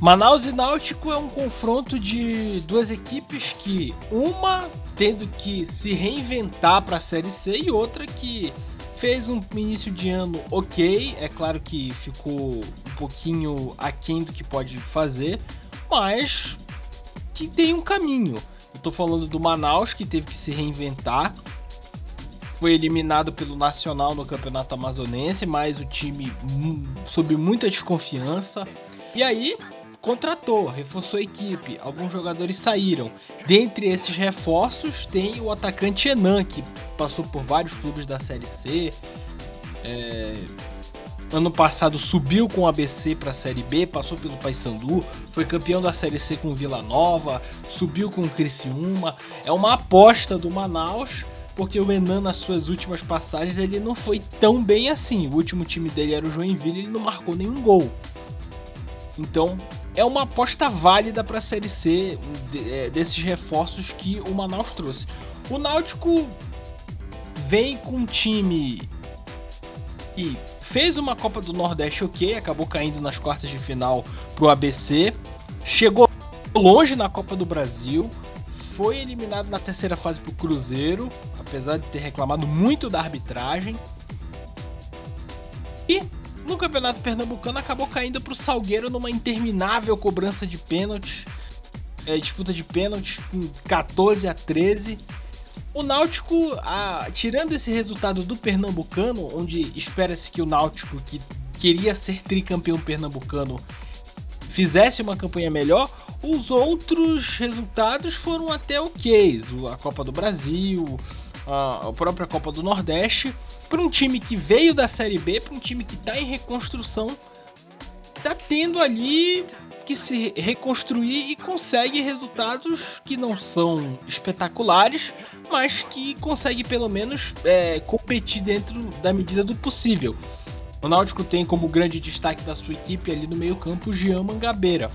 Manaus e Náutico é um confronto de duas equipes que uma tendo que se reinventar para a Série C e outra que fez um início de ano ok, é claro que ficou um pouquinho aquém do que pode fazer, mas que tem um caminho. Eu tô falando do Manaus, que teve que se reinventar, foi eliminado pelo Nacional no Campeonato Amazonense, mas o time sob muita desconfiança. E aí, contratou, reforçou a equipe, alguns jogadores saíram. Dentre esses reforços tem o atacante Enan, que passou por vários clubes da Série C. É... Ano passado subiu com o ABC para a Série B, passou pelo Paysandu, foi campeão da Série C com o Vila Nova, subiu com o Criciúma. É uma aposta do Manaus, porque o Enan nas suas últimas passagens ele não foi tão bem assim. O último time dele era o Joinville, ele não marcou nenhum gol. Então é uma aposta válida para a Série C é, desses reforços que o Manaus trouxe. O Náutico vem com um time que fez uma Copa do Nordeste ok, acabou caindo nas quartas de final pro ABC, chegou longe na Copa do Brasil, foi eliminado na terceira fase pro Cruzeiro, apesar de ter reclamado muito da arbitragem. E no Campeonato Pernambucano acabou caindo para o Salgueiro numa interminável cobrança de pênalti, é, disputa de pênalti com 14 a 13. O Náutico, tirando esse resultado do Pernambucano, onde espera-se que o Náutico, que queria ser tricampeão pernambucano, fizesse uma campanha melhor, os outros resultados foram até ok. A Copa do Brasil, a, própria Copa do Nordeste para um time que veio da Série B, para um time que está em reconstrução, tá tendo ali que se reconstruir e consegue resultados que não são espetaculares, mas que consegue pelo menos é, competir dentro da medida do possível. O Náutico tem como grande destaque da sua equipe ali no meio-campo o Jean Mangabeira.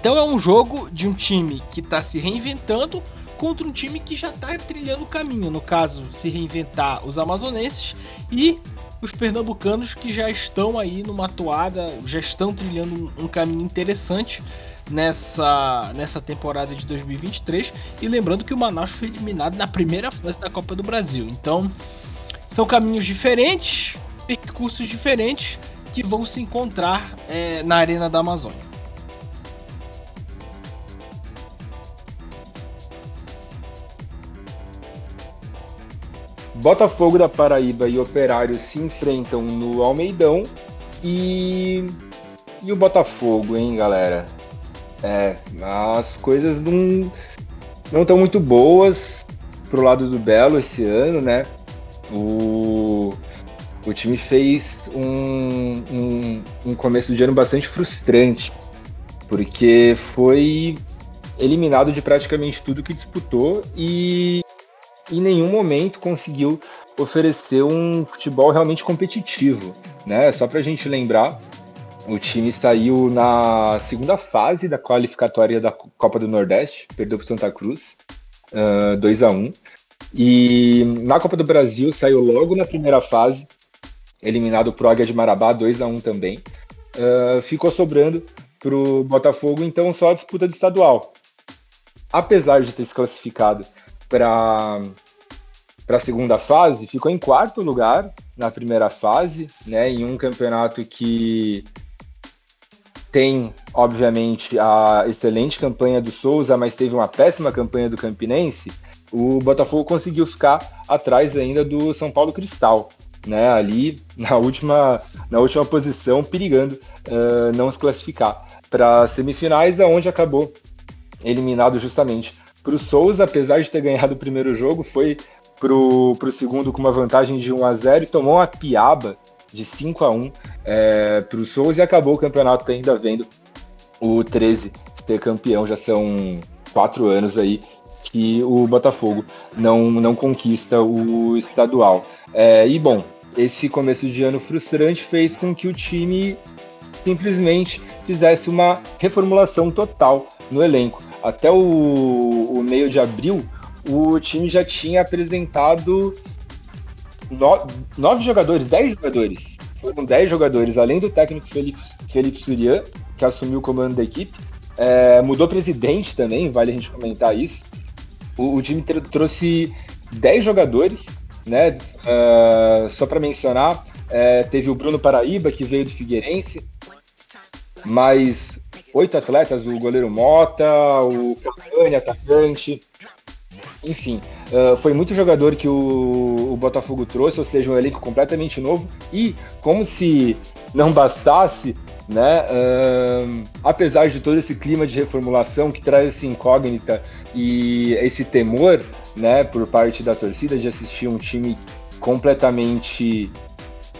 Então é um jogo de um time que está se reinventando, contra um time que já está trilhando o caminho. No caso, se reinventar os amazonenses e os pernambucanos que já estão aí numa toada, já estão trilhando um, caminho interessante nessa, nessa temporada de 2023. E lembrando que o Manaus foi eliminado na primeira fase da Copa do Brasil. Então, são caminhos diferentes, percursos diferentes que vão se encontrar é, na Arena da Amazônia. Botafogo da Paraíba e Operário se enfrentam no Almeidão e e o Botafogo, hein, galera? É, as coisas não não estão muito boas pro lado do Belo esse ano, né? O, o time fez um, um, um começo de ano bastante frustrante, porque foi eliminado de praticamente tudo que disputou e em nenhum momento conseguiu oferecer um futebol realmente competitivo. Né? Só para a gente lembrar, o time saiu na segunda fase da qualificatória da Copa do Nordeste, perdeu para Santa Cruz, uh, 2 a 1 E na Copa do Brasil saiu logo na primeira fase, eliminado o Águia de Marabá, 2 a 1 também. Uh, ficou sobrando para o Botafogo, então só a disputa de estadual. Apesar de ter se classificado para para a segunda fase, ficou em quarto lugar na primeira fase, né, em um campeonato que tem, obviamente, a excelente campanha do Souza, mas teve uma péssima campanha do Campinense. O Botafogo conseguiu ficar atrás ainda do São Paulo Cristal, né, ali na última, na última posição, perigando uh, não se classificar para semifinais, aonde acabou eliminado justamente para o Souza, apesar de ter ganhado o primeiro jogo, foi pro, pro segundo com uma vantagem de 1 a 0 e tomou uma piaba de 5 a 1 é, pro Souza e acabou o campeonato ainda vendo o 13 ser campeão. Já são quatro anos aí que o Botafogo não, não conquista o estadual. É, e bom, esse começo de ano frustrante fez com que o time simplesmente fizesse uma reformulação total no elenco. Até o, o meio de abril, o time já tinha apresentado no, nove jogadores, dez jogadores. Foram dez jogadores, além do técnico Felipe, Felipe Surian, que assumiu o comando da equipe. É, mudou presidente também, vale a gente comentar isso. O, o time trouxe dez jogadores, né? Uh, só para mencionar, é, teve o Bruno Paraíba, que veio do Figueirense, mais oito atletas, o goleiro Mota, o Cavani, atacante, enfim, uh, foi muito jogador que o, o, Botafogo trouxe, ou seja, um elenco completamente novo. E, como se não bastasse, né, uh, apesar de todo esse clima de reformulação que traz essa incógnita e esse temor né, por parte da torcida de assistir um time completamente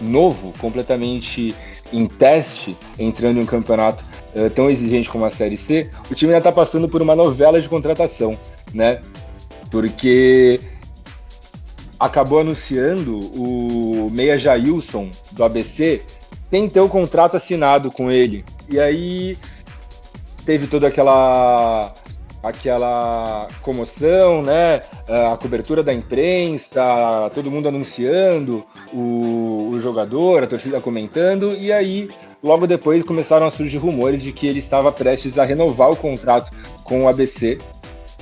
novo, completamente em teste, entrando em um campeonato uh, tão exigente como a Série C, o time ainda está passando por uma novela de contratação. Né? porque acabou anunciando o Meia Jailson do ABC tem ter o contrato assinado com ele. E aí teve toda aquela aquela comoção, né? A cobertura da imprensa, todo mundo anunciando o, o jogador, a torcida comentando, e aí logo depois começaram a surgir rumores de que ele estava prestes a renovar o contrato com o ABC.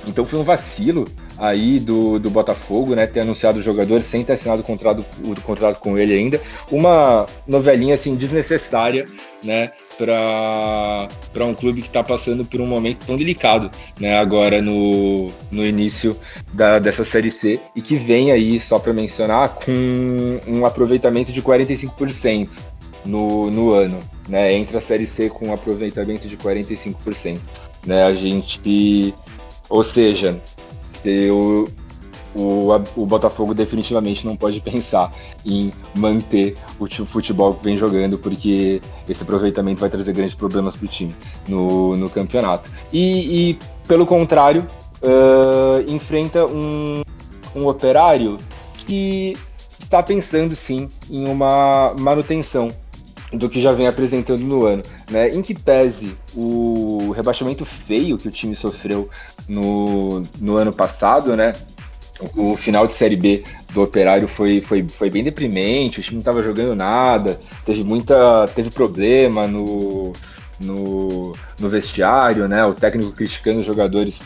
Então foi um vacilo aí do, do Botafogo, né? Ter anunciado o jogador sem ter assinado o contrato, o contrato com ele ainda. Uma novelinha assim desnecessária, né? Para um clube que está passando por um momento tão delicado, né? Agora no, no início da, dessa Série C e que vem aí, só para mencionar, com um aproveitamento de 45% no, no ano, né? Entre a Série C com um aproveitamento de 45%. Né? A gente. Ou seja, o, o, o Botafogo definitivamente não pode pensar em manter o futebol que vem jogando, porque esse aproveitamento vai trazer grandes problemas para o time no, no campeonato. E, e pelo contrário, uh, enfrenta um, um operário que está pensando sim em uma manutenção do que já vem apresentando no ano, né? Em que pese o rebaixamento feio que o time sofreu no, no ano passado, né? O, final de Série B do Operário foi, foi, foi bem deprimente, o time não estava jogando nada, teve muita. teve problema no, no, no vestiário, né? O técnico criticando os jogadores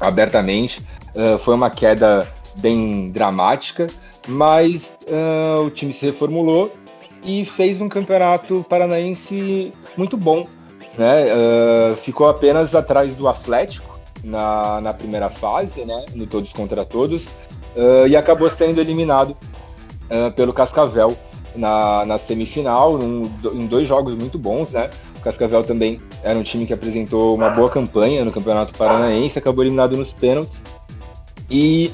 abertamente. Uh, foi uma queda bem dramática, mas uh, o time se reformulou e fez um campeonato paranaense muito bom. Né? Uh, ficou apenas atrás do Atlético na, na primeira fase, né? no Todos contra Todos, uh, e acabou sendo eliminado uh, pelo Cascavel na, na semifinal, num, em dois jogos muito bons, né? O Cascavel também era um time que apresentou uma boa campanha no Campeonato Paranaense, acabou eliminado nos pênaltis. E,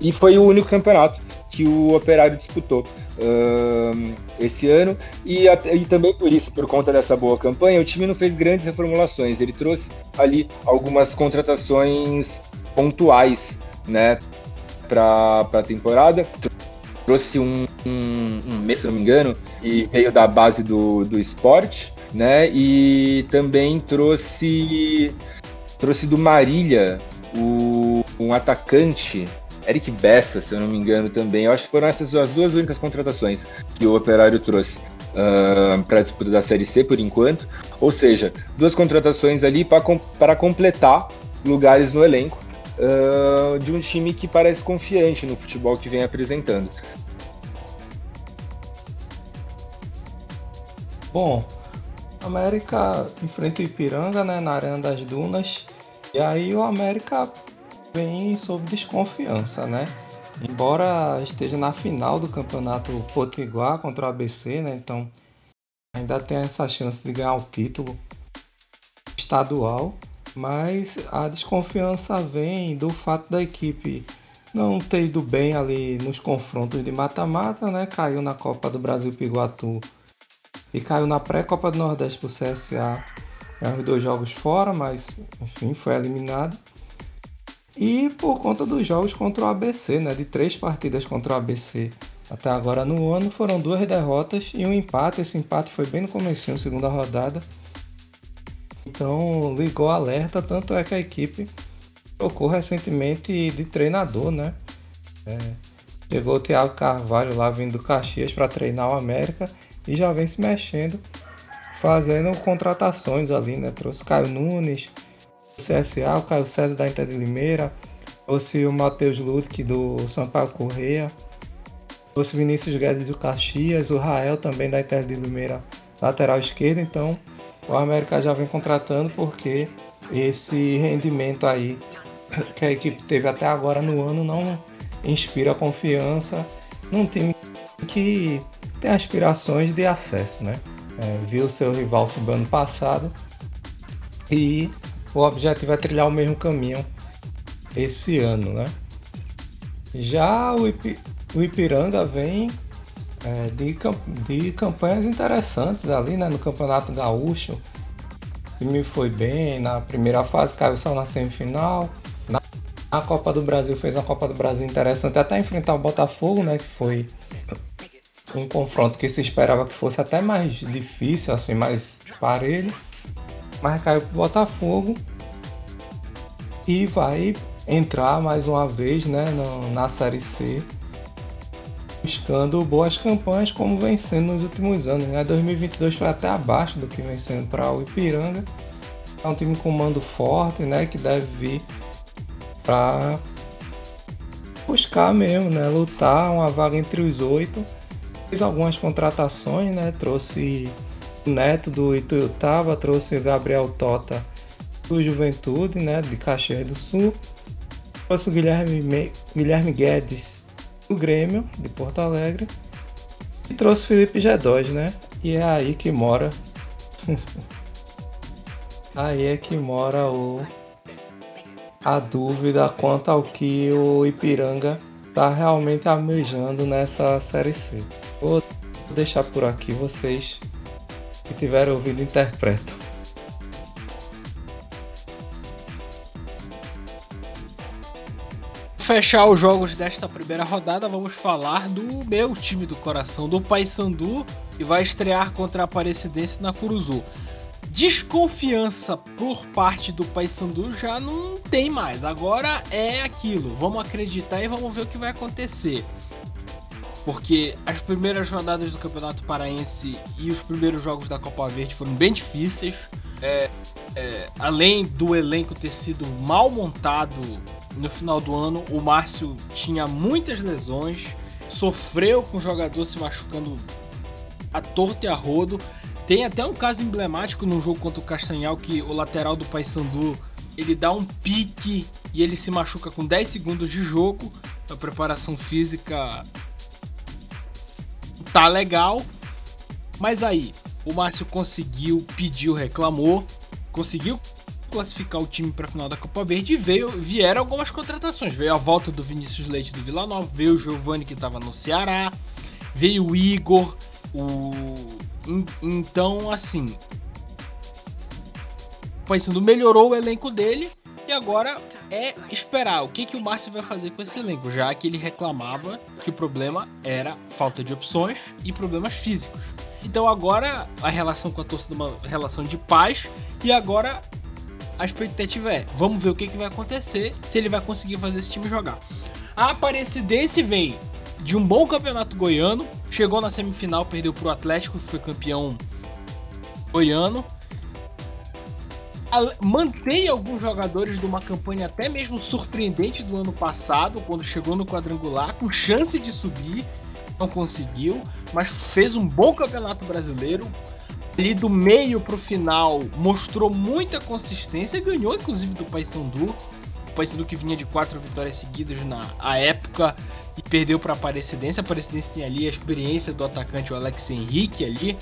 e foi o único campeonato que o Operário disputou uh, esse ano. E, e também por isso, por conta dessa boa campanha, o time não fez grandes reformulações. Ele trouxe ali algumas contratações pontuais né, para a temporada trouxe um, um, um mês, se não me engano, e veio da base do, do esporte, né? E também trouxe trouxe do Marília o, um atacante, Eric Bessa, se eu não me engano também. Eu acho que foram essas as duas únicas contratações que o Operário trouxe. Uh, para a disputa da Série C por enquanto, ou seja, duas contratações ali para completar lugares no elenco uh, de um time que parece confiante no futebol que vem apresentando. Bom, América enfrenta o Ipiranga né, na Arena das Dunas. E aí o América vem sob desconfiança, né? Embora esteja na final do campeonato Potiguar contra o ABC, né? Então ainda tem essa chance de ganhar o título estadual. Mas a desconfiança vem do fato da equipe não ter ido bem ali nos confrontos de mata-mata, né? Caiu na Copa do Brasil Piguatu e caiu na pré-Copa do Nordeste pro CSA. É, os dois jogos fora, mas enfim, foi eliminado. E por conta dos jogos contra o ABC, né? De três partidas contra o ABC até agora no ano, foram duas derrotas e um empate. Esse empate foi bem no começo, segunda rodada. Então ligou alerta, tanto é que a equipe trocou recentemente de treinador, né? É, chegou o Thiago Carvalho lá vindo do Caxias para treinar o América e já vem se mexendo, fazendo contratações ali, né? Trouxe Caio Nunes, CSA, o Caio César da Inter de Limeira, trouxe o Matheus Ludwig do Sampaio Correia, trouxe Vinícius Guedes do Caxias, o Rael também da Inter de Limeira, lateral esquerdo, então o América já vem contratando porque esse rendimento aí que a equipe teve até agora no ano não inspira confiança num time que tem aspirações de acesso, né? É, viu seu rival subir ano passado e o objetivo é trilhar o mesmo caminho esse ano, né? Já o, Ipi, o Ipiranga vem é, de, de campanhas interessantes ali, né? No Campeonato Gaúcho, o time foi bem, na primeira fase caiu só na semifinal, na, na Copa do Brasil fez uma Copa do Brasil interessante até enfrentar o Botafogo, né? Que foi um confronto que se esperava que fosse até mais difícil, assim, mais parelho, mas caiu pro Botafogo e vai entrar mais uma vez né, na Série C, buscando boas campanhas como vem sendo nos últimos anos. Né? 2022 foi até abaixo do que vem sendo para o Ipiranga. É um time com mando forte, né, que deve vir para buscar mesmo, né, lutar uma vaga entre os oito fez algumas contratações, né? Trouxe Neto do Ituiutaba, trouxe o Gabriel Tota do Juventude, né? De Caxias do Sul. Trouxe o Guilherme, Guilherme Guedes do Grêmio, de Porto Alegre. E trouxe o Felipe Gedóis, né? E é aí que mora. aí é que mora o a dúvida quanto ao que o Ipiranga está realmente almejando nessa série C. Vou deixar por aqui vocês que tiveram ouvido interpretam. Fechar os jogos desta primeira rodada, vamos falar do meu time do coração, do Paysandu, que vai estrear contra a Aparecidense na Curuzu. Desconfiança por parte do Paysandu já não tem mais. Agora é aquilo. Vamos acreditar e vamos ver o que vai acontecer porque as primeiras rodadas do Campeonato Paraense e os primeiros jogos da Copa Verde foram bem difíceis. É, é, além do elenco ter sido mal montado no final do ano, o Márcio tinha muitas lesões, sofreu com o jogador se machucando a torto e a rodo. Tem até um caso emblemático no jogo contra o Castanhal que o lateral do Paysandu ele dá um pique e ele se machuca com 10 segundos de jogo. A preparação física tá legal. Mas aí, o Márcio conseguiu, pediu, reclamou, conseguiu classificar o time para a final da Copa Verde e veio, vieram algumas contratações. Veio a volta do Vinícius Leite do Vila Nova, veio o Giovani que estava no Ceará, veio o Igor, o então assim, o melhorou o elenco dele e agora é esperar o que, que o Márcio vai fazer com esse elenco, já que ele reclamava que o problema era falta de opções e problemas físicos. Então agora a relação com a torcida é uma relação de paz e agora a expectativa é, vamos ver o que, que vai acontecer, se ele vai conseguir fazer esse time jogar. A Aparecidense vem de um bom campeonato goiano, chegou na semifinal, perdeu para o Atlético, que foi campeão goiano. Mantém alguns jogadores de uma campanha até mesmo surpreendente do ano passado, quando chegou no quadrangular, com chance de subir, não conseguiu, mas fez um bom campeonato brasileiro. Ali do meio para o final mostrou muita consistência, ganhou inclusive do Paysandu. O Paysandu que vinha de quatro vitórias seguidas na época e perdeu para a Aparecidense. A Aparecidense tem ali a experiência do atacante o Alex Henrique ali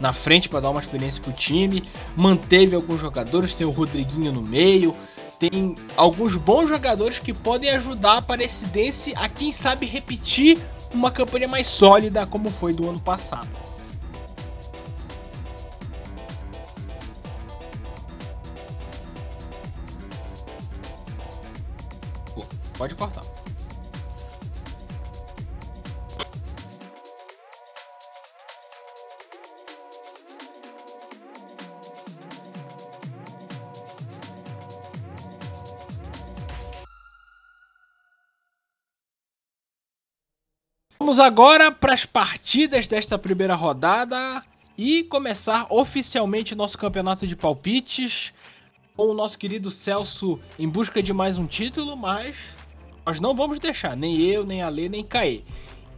na frente para dar uma experiência para o time. Manteve alguns jogadores, tem o Rodriguinho no meio, tem alguns bons jogadores que podem ajudar a Aparecidense a quem sabe repetir uma campanha mais sólida como foi do ano passado. Pode cortar. Vamos agora para as partidas desta primeira rodada e começar oficialmente nosso campeonato de palpites com o nosso querido Celso em busca de mais um título, mas nós não vamos deixar, nem eu, nem a Lê, nem Caê.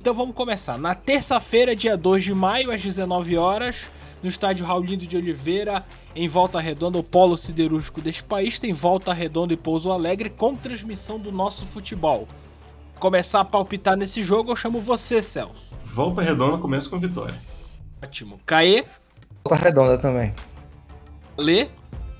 Então vamos começar. Na terça-feira, dia 2 de maio, às 19 horas, no estádio Raulindo de Oliveira, em Volta Redonda, o polo siderúrgico deste país, tem Volta Redonda e Pouso Alegre com transmissão do nosso futebol começar a palpitar nesse jogo, eu chamo você, Celso. Volta Redonda começa com vitória. Ótimo. Caê? Volta Redonda também. Lê?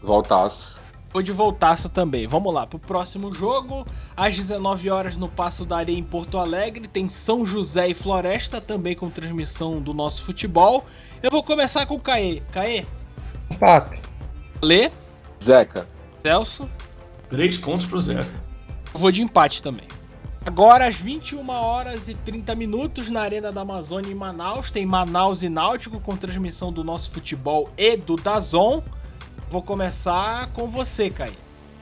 Voltaço. Vou de voltaço também. Vamos lá, pro próximo jogo, às 19 horas no Passo da Areia em Porto Alegre, tem São José e Floresta, também com transmissão do nosso futebol. Eu vou começar com o Caê. Caê? Empate. Lê? Zeca. Celso? Três pontos pro Zeca. Eu vou de empate também. Agora, às 21 horas e 30 minutos, na Arena da Amazônia em Manaus, tem Manaus e Náutico com transmissão do nosso futebol e do Dazon. Vou começar com você, Caí.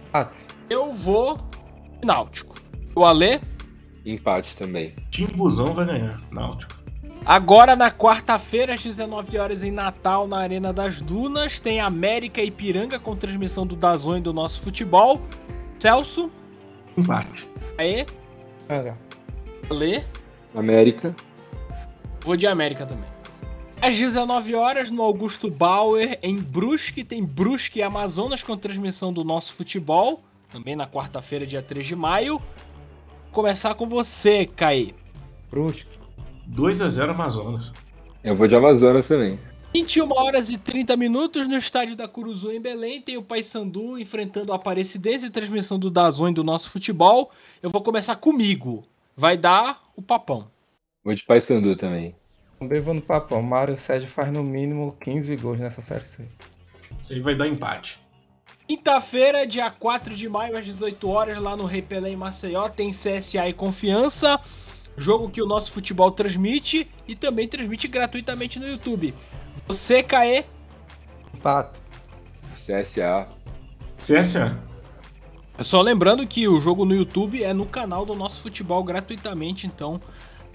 Empate. Eu vou Náutico. O Alê? Empate também. Timbuzão vai ganhar, Náutico. Agora, na quarta-feira, às 19 horas em Natal, na Arena das Dunas, tem América e Piranga com transmissão do Dazon e do nosso futebol. Celso? Empate. Aê? Lê? América. Vou de América também. Às 19 horas, no Augusto Bauer, em Brusque, tem Brusque e Amazonas com transmissão do nosso futebol. Também na quarta-feira, dia 3 de maio. Vou começar com você, Caí. Brusque. 2 a 0 Amazonas. Eu vou de Amazonas também. 21 horas e 30 minutos no estádio da Curuzu em Belém, tem o Paysandu enfrentando a Aparecidense e transmissão do Dazon do nosso futebol. Eu vou começar comigo. Vai dar o papão. Vou de Paysandu também. Também vou no papão. Mário Sérgio faz no mínimo 15 gols nessa série C. Isso aí vai dar empate. Quinta-feira, dia 4 de maio, às 18 horas, lá no Rei Pelé em Maceió, tem CSA e Confiança. Jogo que o nosso futebol transmite e também transmite gratuitamente no YouTube. Você, Caê? Empate. CSA. CSA. Só lembrando que o jogo no YouTube é no canal do nosso futebol gratuitamente, então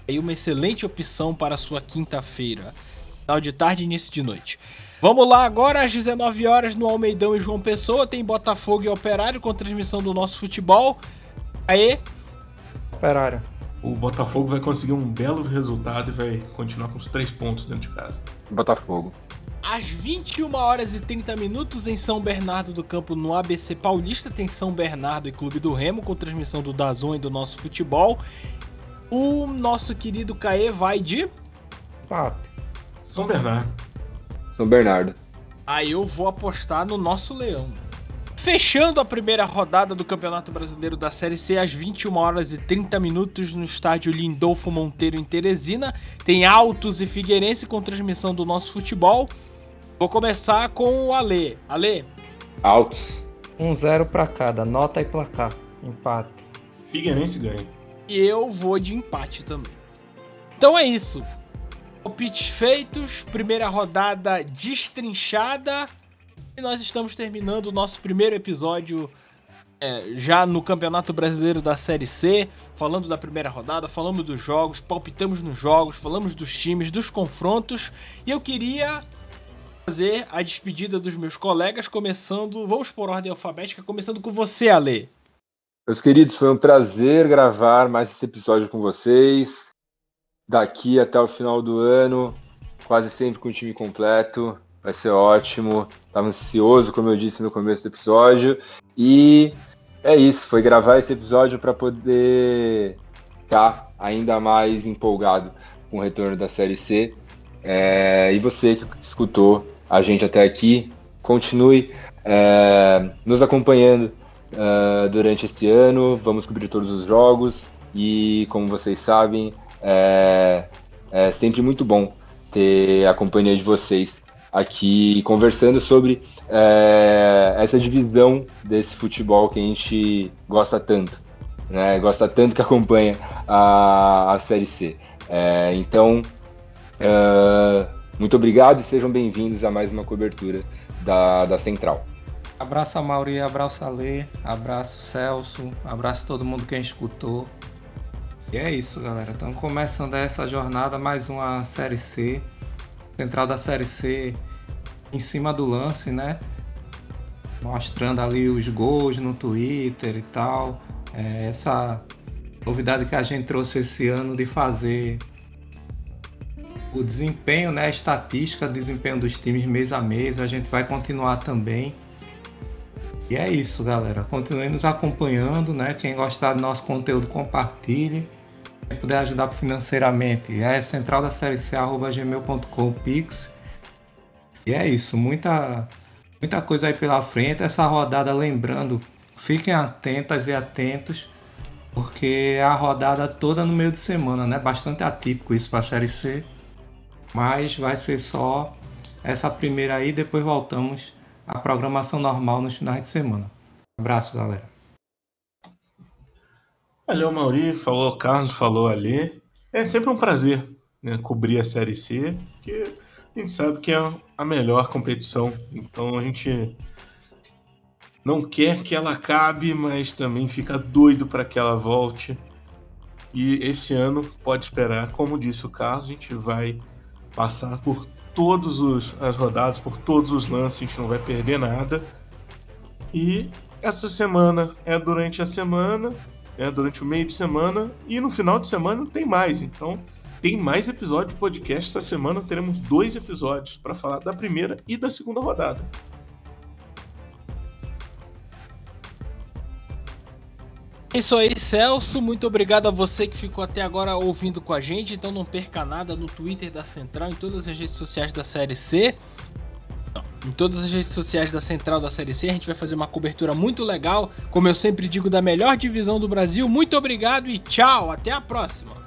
é uma excelente opção para a sua quinta-feira. Final de tarde e início de noite. Vamos lá agora, às 19 horas no Almeidão e João Pessoa, tem Botafogo e Operário com transmissão do nosso futebol. Aê? Operário. O Botafogo vai conseguir um belo resultado e vai continuar com os três pontos dentro de casa. Botafogo. às 21 horas e 30 minutos em São Bernardo do Campo, no ABC Paulista, tem São Bernardo e Clube do Remo, com transmissão do Dazon e do nosso futebol. O nosso querido Caê vai de. Empate. São Bernardo. São Bernardo. Aí eu vou apostar no nosso Leão. Fechando a primeira rodada do Campeonato Brasileiro da Série C às 21 horas e 30 minutos no estádio Lindolfo Monteiro em Teresina, tem Altos e Figueirense com transmissão do nosso futebol. Vou começar com o Ale. Ale, Altos. 1-0 pra cada, nota e placar. Empate. Figueirense ganha. e eu vou de empate também. Então é isso. Palpites feitos, primeira rodada destrinchada. E nós estamos terminando o nosso primeiro episódio é, já no Campeonato Brasileiro da Série C, falando da primeira rodada, falando dos jogos, palpitamos nos jogos, falamos dos times, dos confrontos. E eu queria fazer a despedida dos meus colegas, começando, vamos por ordem alfabética, começando com você, Ale. Meus queridos, foi um prazer gravar mais esse episódio com vocês. Daqui até o final do ano, quase sempre com o time completo. Vai ser ótimo. Estava ansioso, como eu disse no começo do episódio. E é isso, foi gravar esse episódio para poder ficar ainda mais empolgado com o retorno da Série C. É, e você que escutou a gente até aqui, continue é, nos acompanhando uh, durante este ano. Vamos cobrir todos os jogos e, como vocês sabem, é, é sempre muito bom ter a companhia de vocês aqui conversando sobre é, essa divisão desse futebol que a gente gosta tanto, né? Gosta tanto que acompanha a, a Série C. É, então, uh, muito obrigado e sejam bem-vindos a mais uma cobertura da, da Central. Abraço a Mauri, abraço a Lê, abraço Celso, abraço todo mundo que escutou. E é isso, galera. Estamos começando essa jornada, mais uma Série C. Central da Série C em cima do lance, né? Mostrando ali os gols no Twitter e tal. É, essa novidade que a gente trouxe esse ano de fazer o desempenho, né? A estatística, desempenho dos times mês a mês. A gente vai continuar também. E é isso, galera. Continue nos acompanhando, né? Quem gostar do nosso conteúdo, compartilhe. Puder ajudar financeiramente é central da série C, pix. E é isso, muita, muita coisa aí pela frente. Essa rodada, lembrando, fiquem atentas e atentos, porque é a rodada toda no meio de semana, né? Bastante atípico isso para a série C. Mas vai ser só essa primeira aí, depois voltamos a programação normal nos finais de semana. Abraço, galera. Valeu, Mauri. Falou Carlos, falou Ali. É sempre um prazer né, cobrir a Série C, porque a gente sabe que é a melhor competição. Então a gente não quer que ela acabe, mas também fica doido para que ela volte. E esse ano pode esperar, como disse o Carlos, a gente vai passar por todas as rodadas, por todos os lances, a gente não vai perder nada. E essa semana é durante a semana, é durante o meio de semana, e no final de semana tem mais. Então tem mais episódio de podcast. Essa semana teremos dois episódios para falar da primeira e da segunda rodada. É isso aí, Celso. Muito obrigado a você que ficou até agora ouvindo com a gente. Então não perca nada no Twitter da Central, em todas as redes sociais da Série C. Em todas as redes sociais da Central da Série C, a gente vai fazer uma cobertura muito legal, como eu sempre digo, da melhor divisão do Brasil. Muito obrigado e tchau, até a próxima.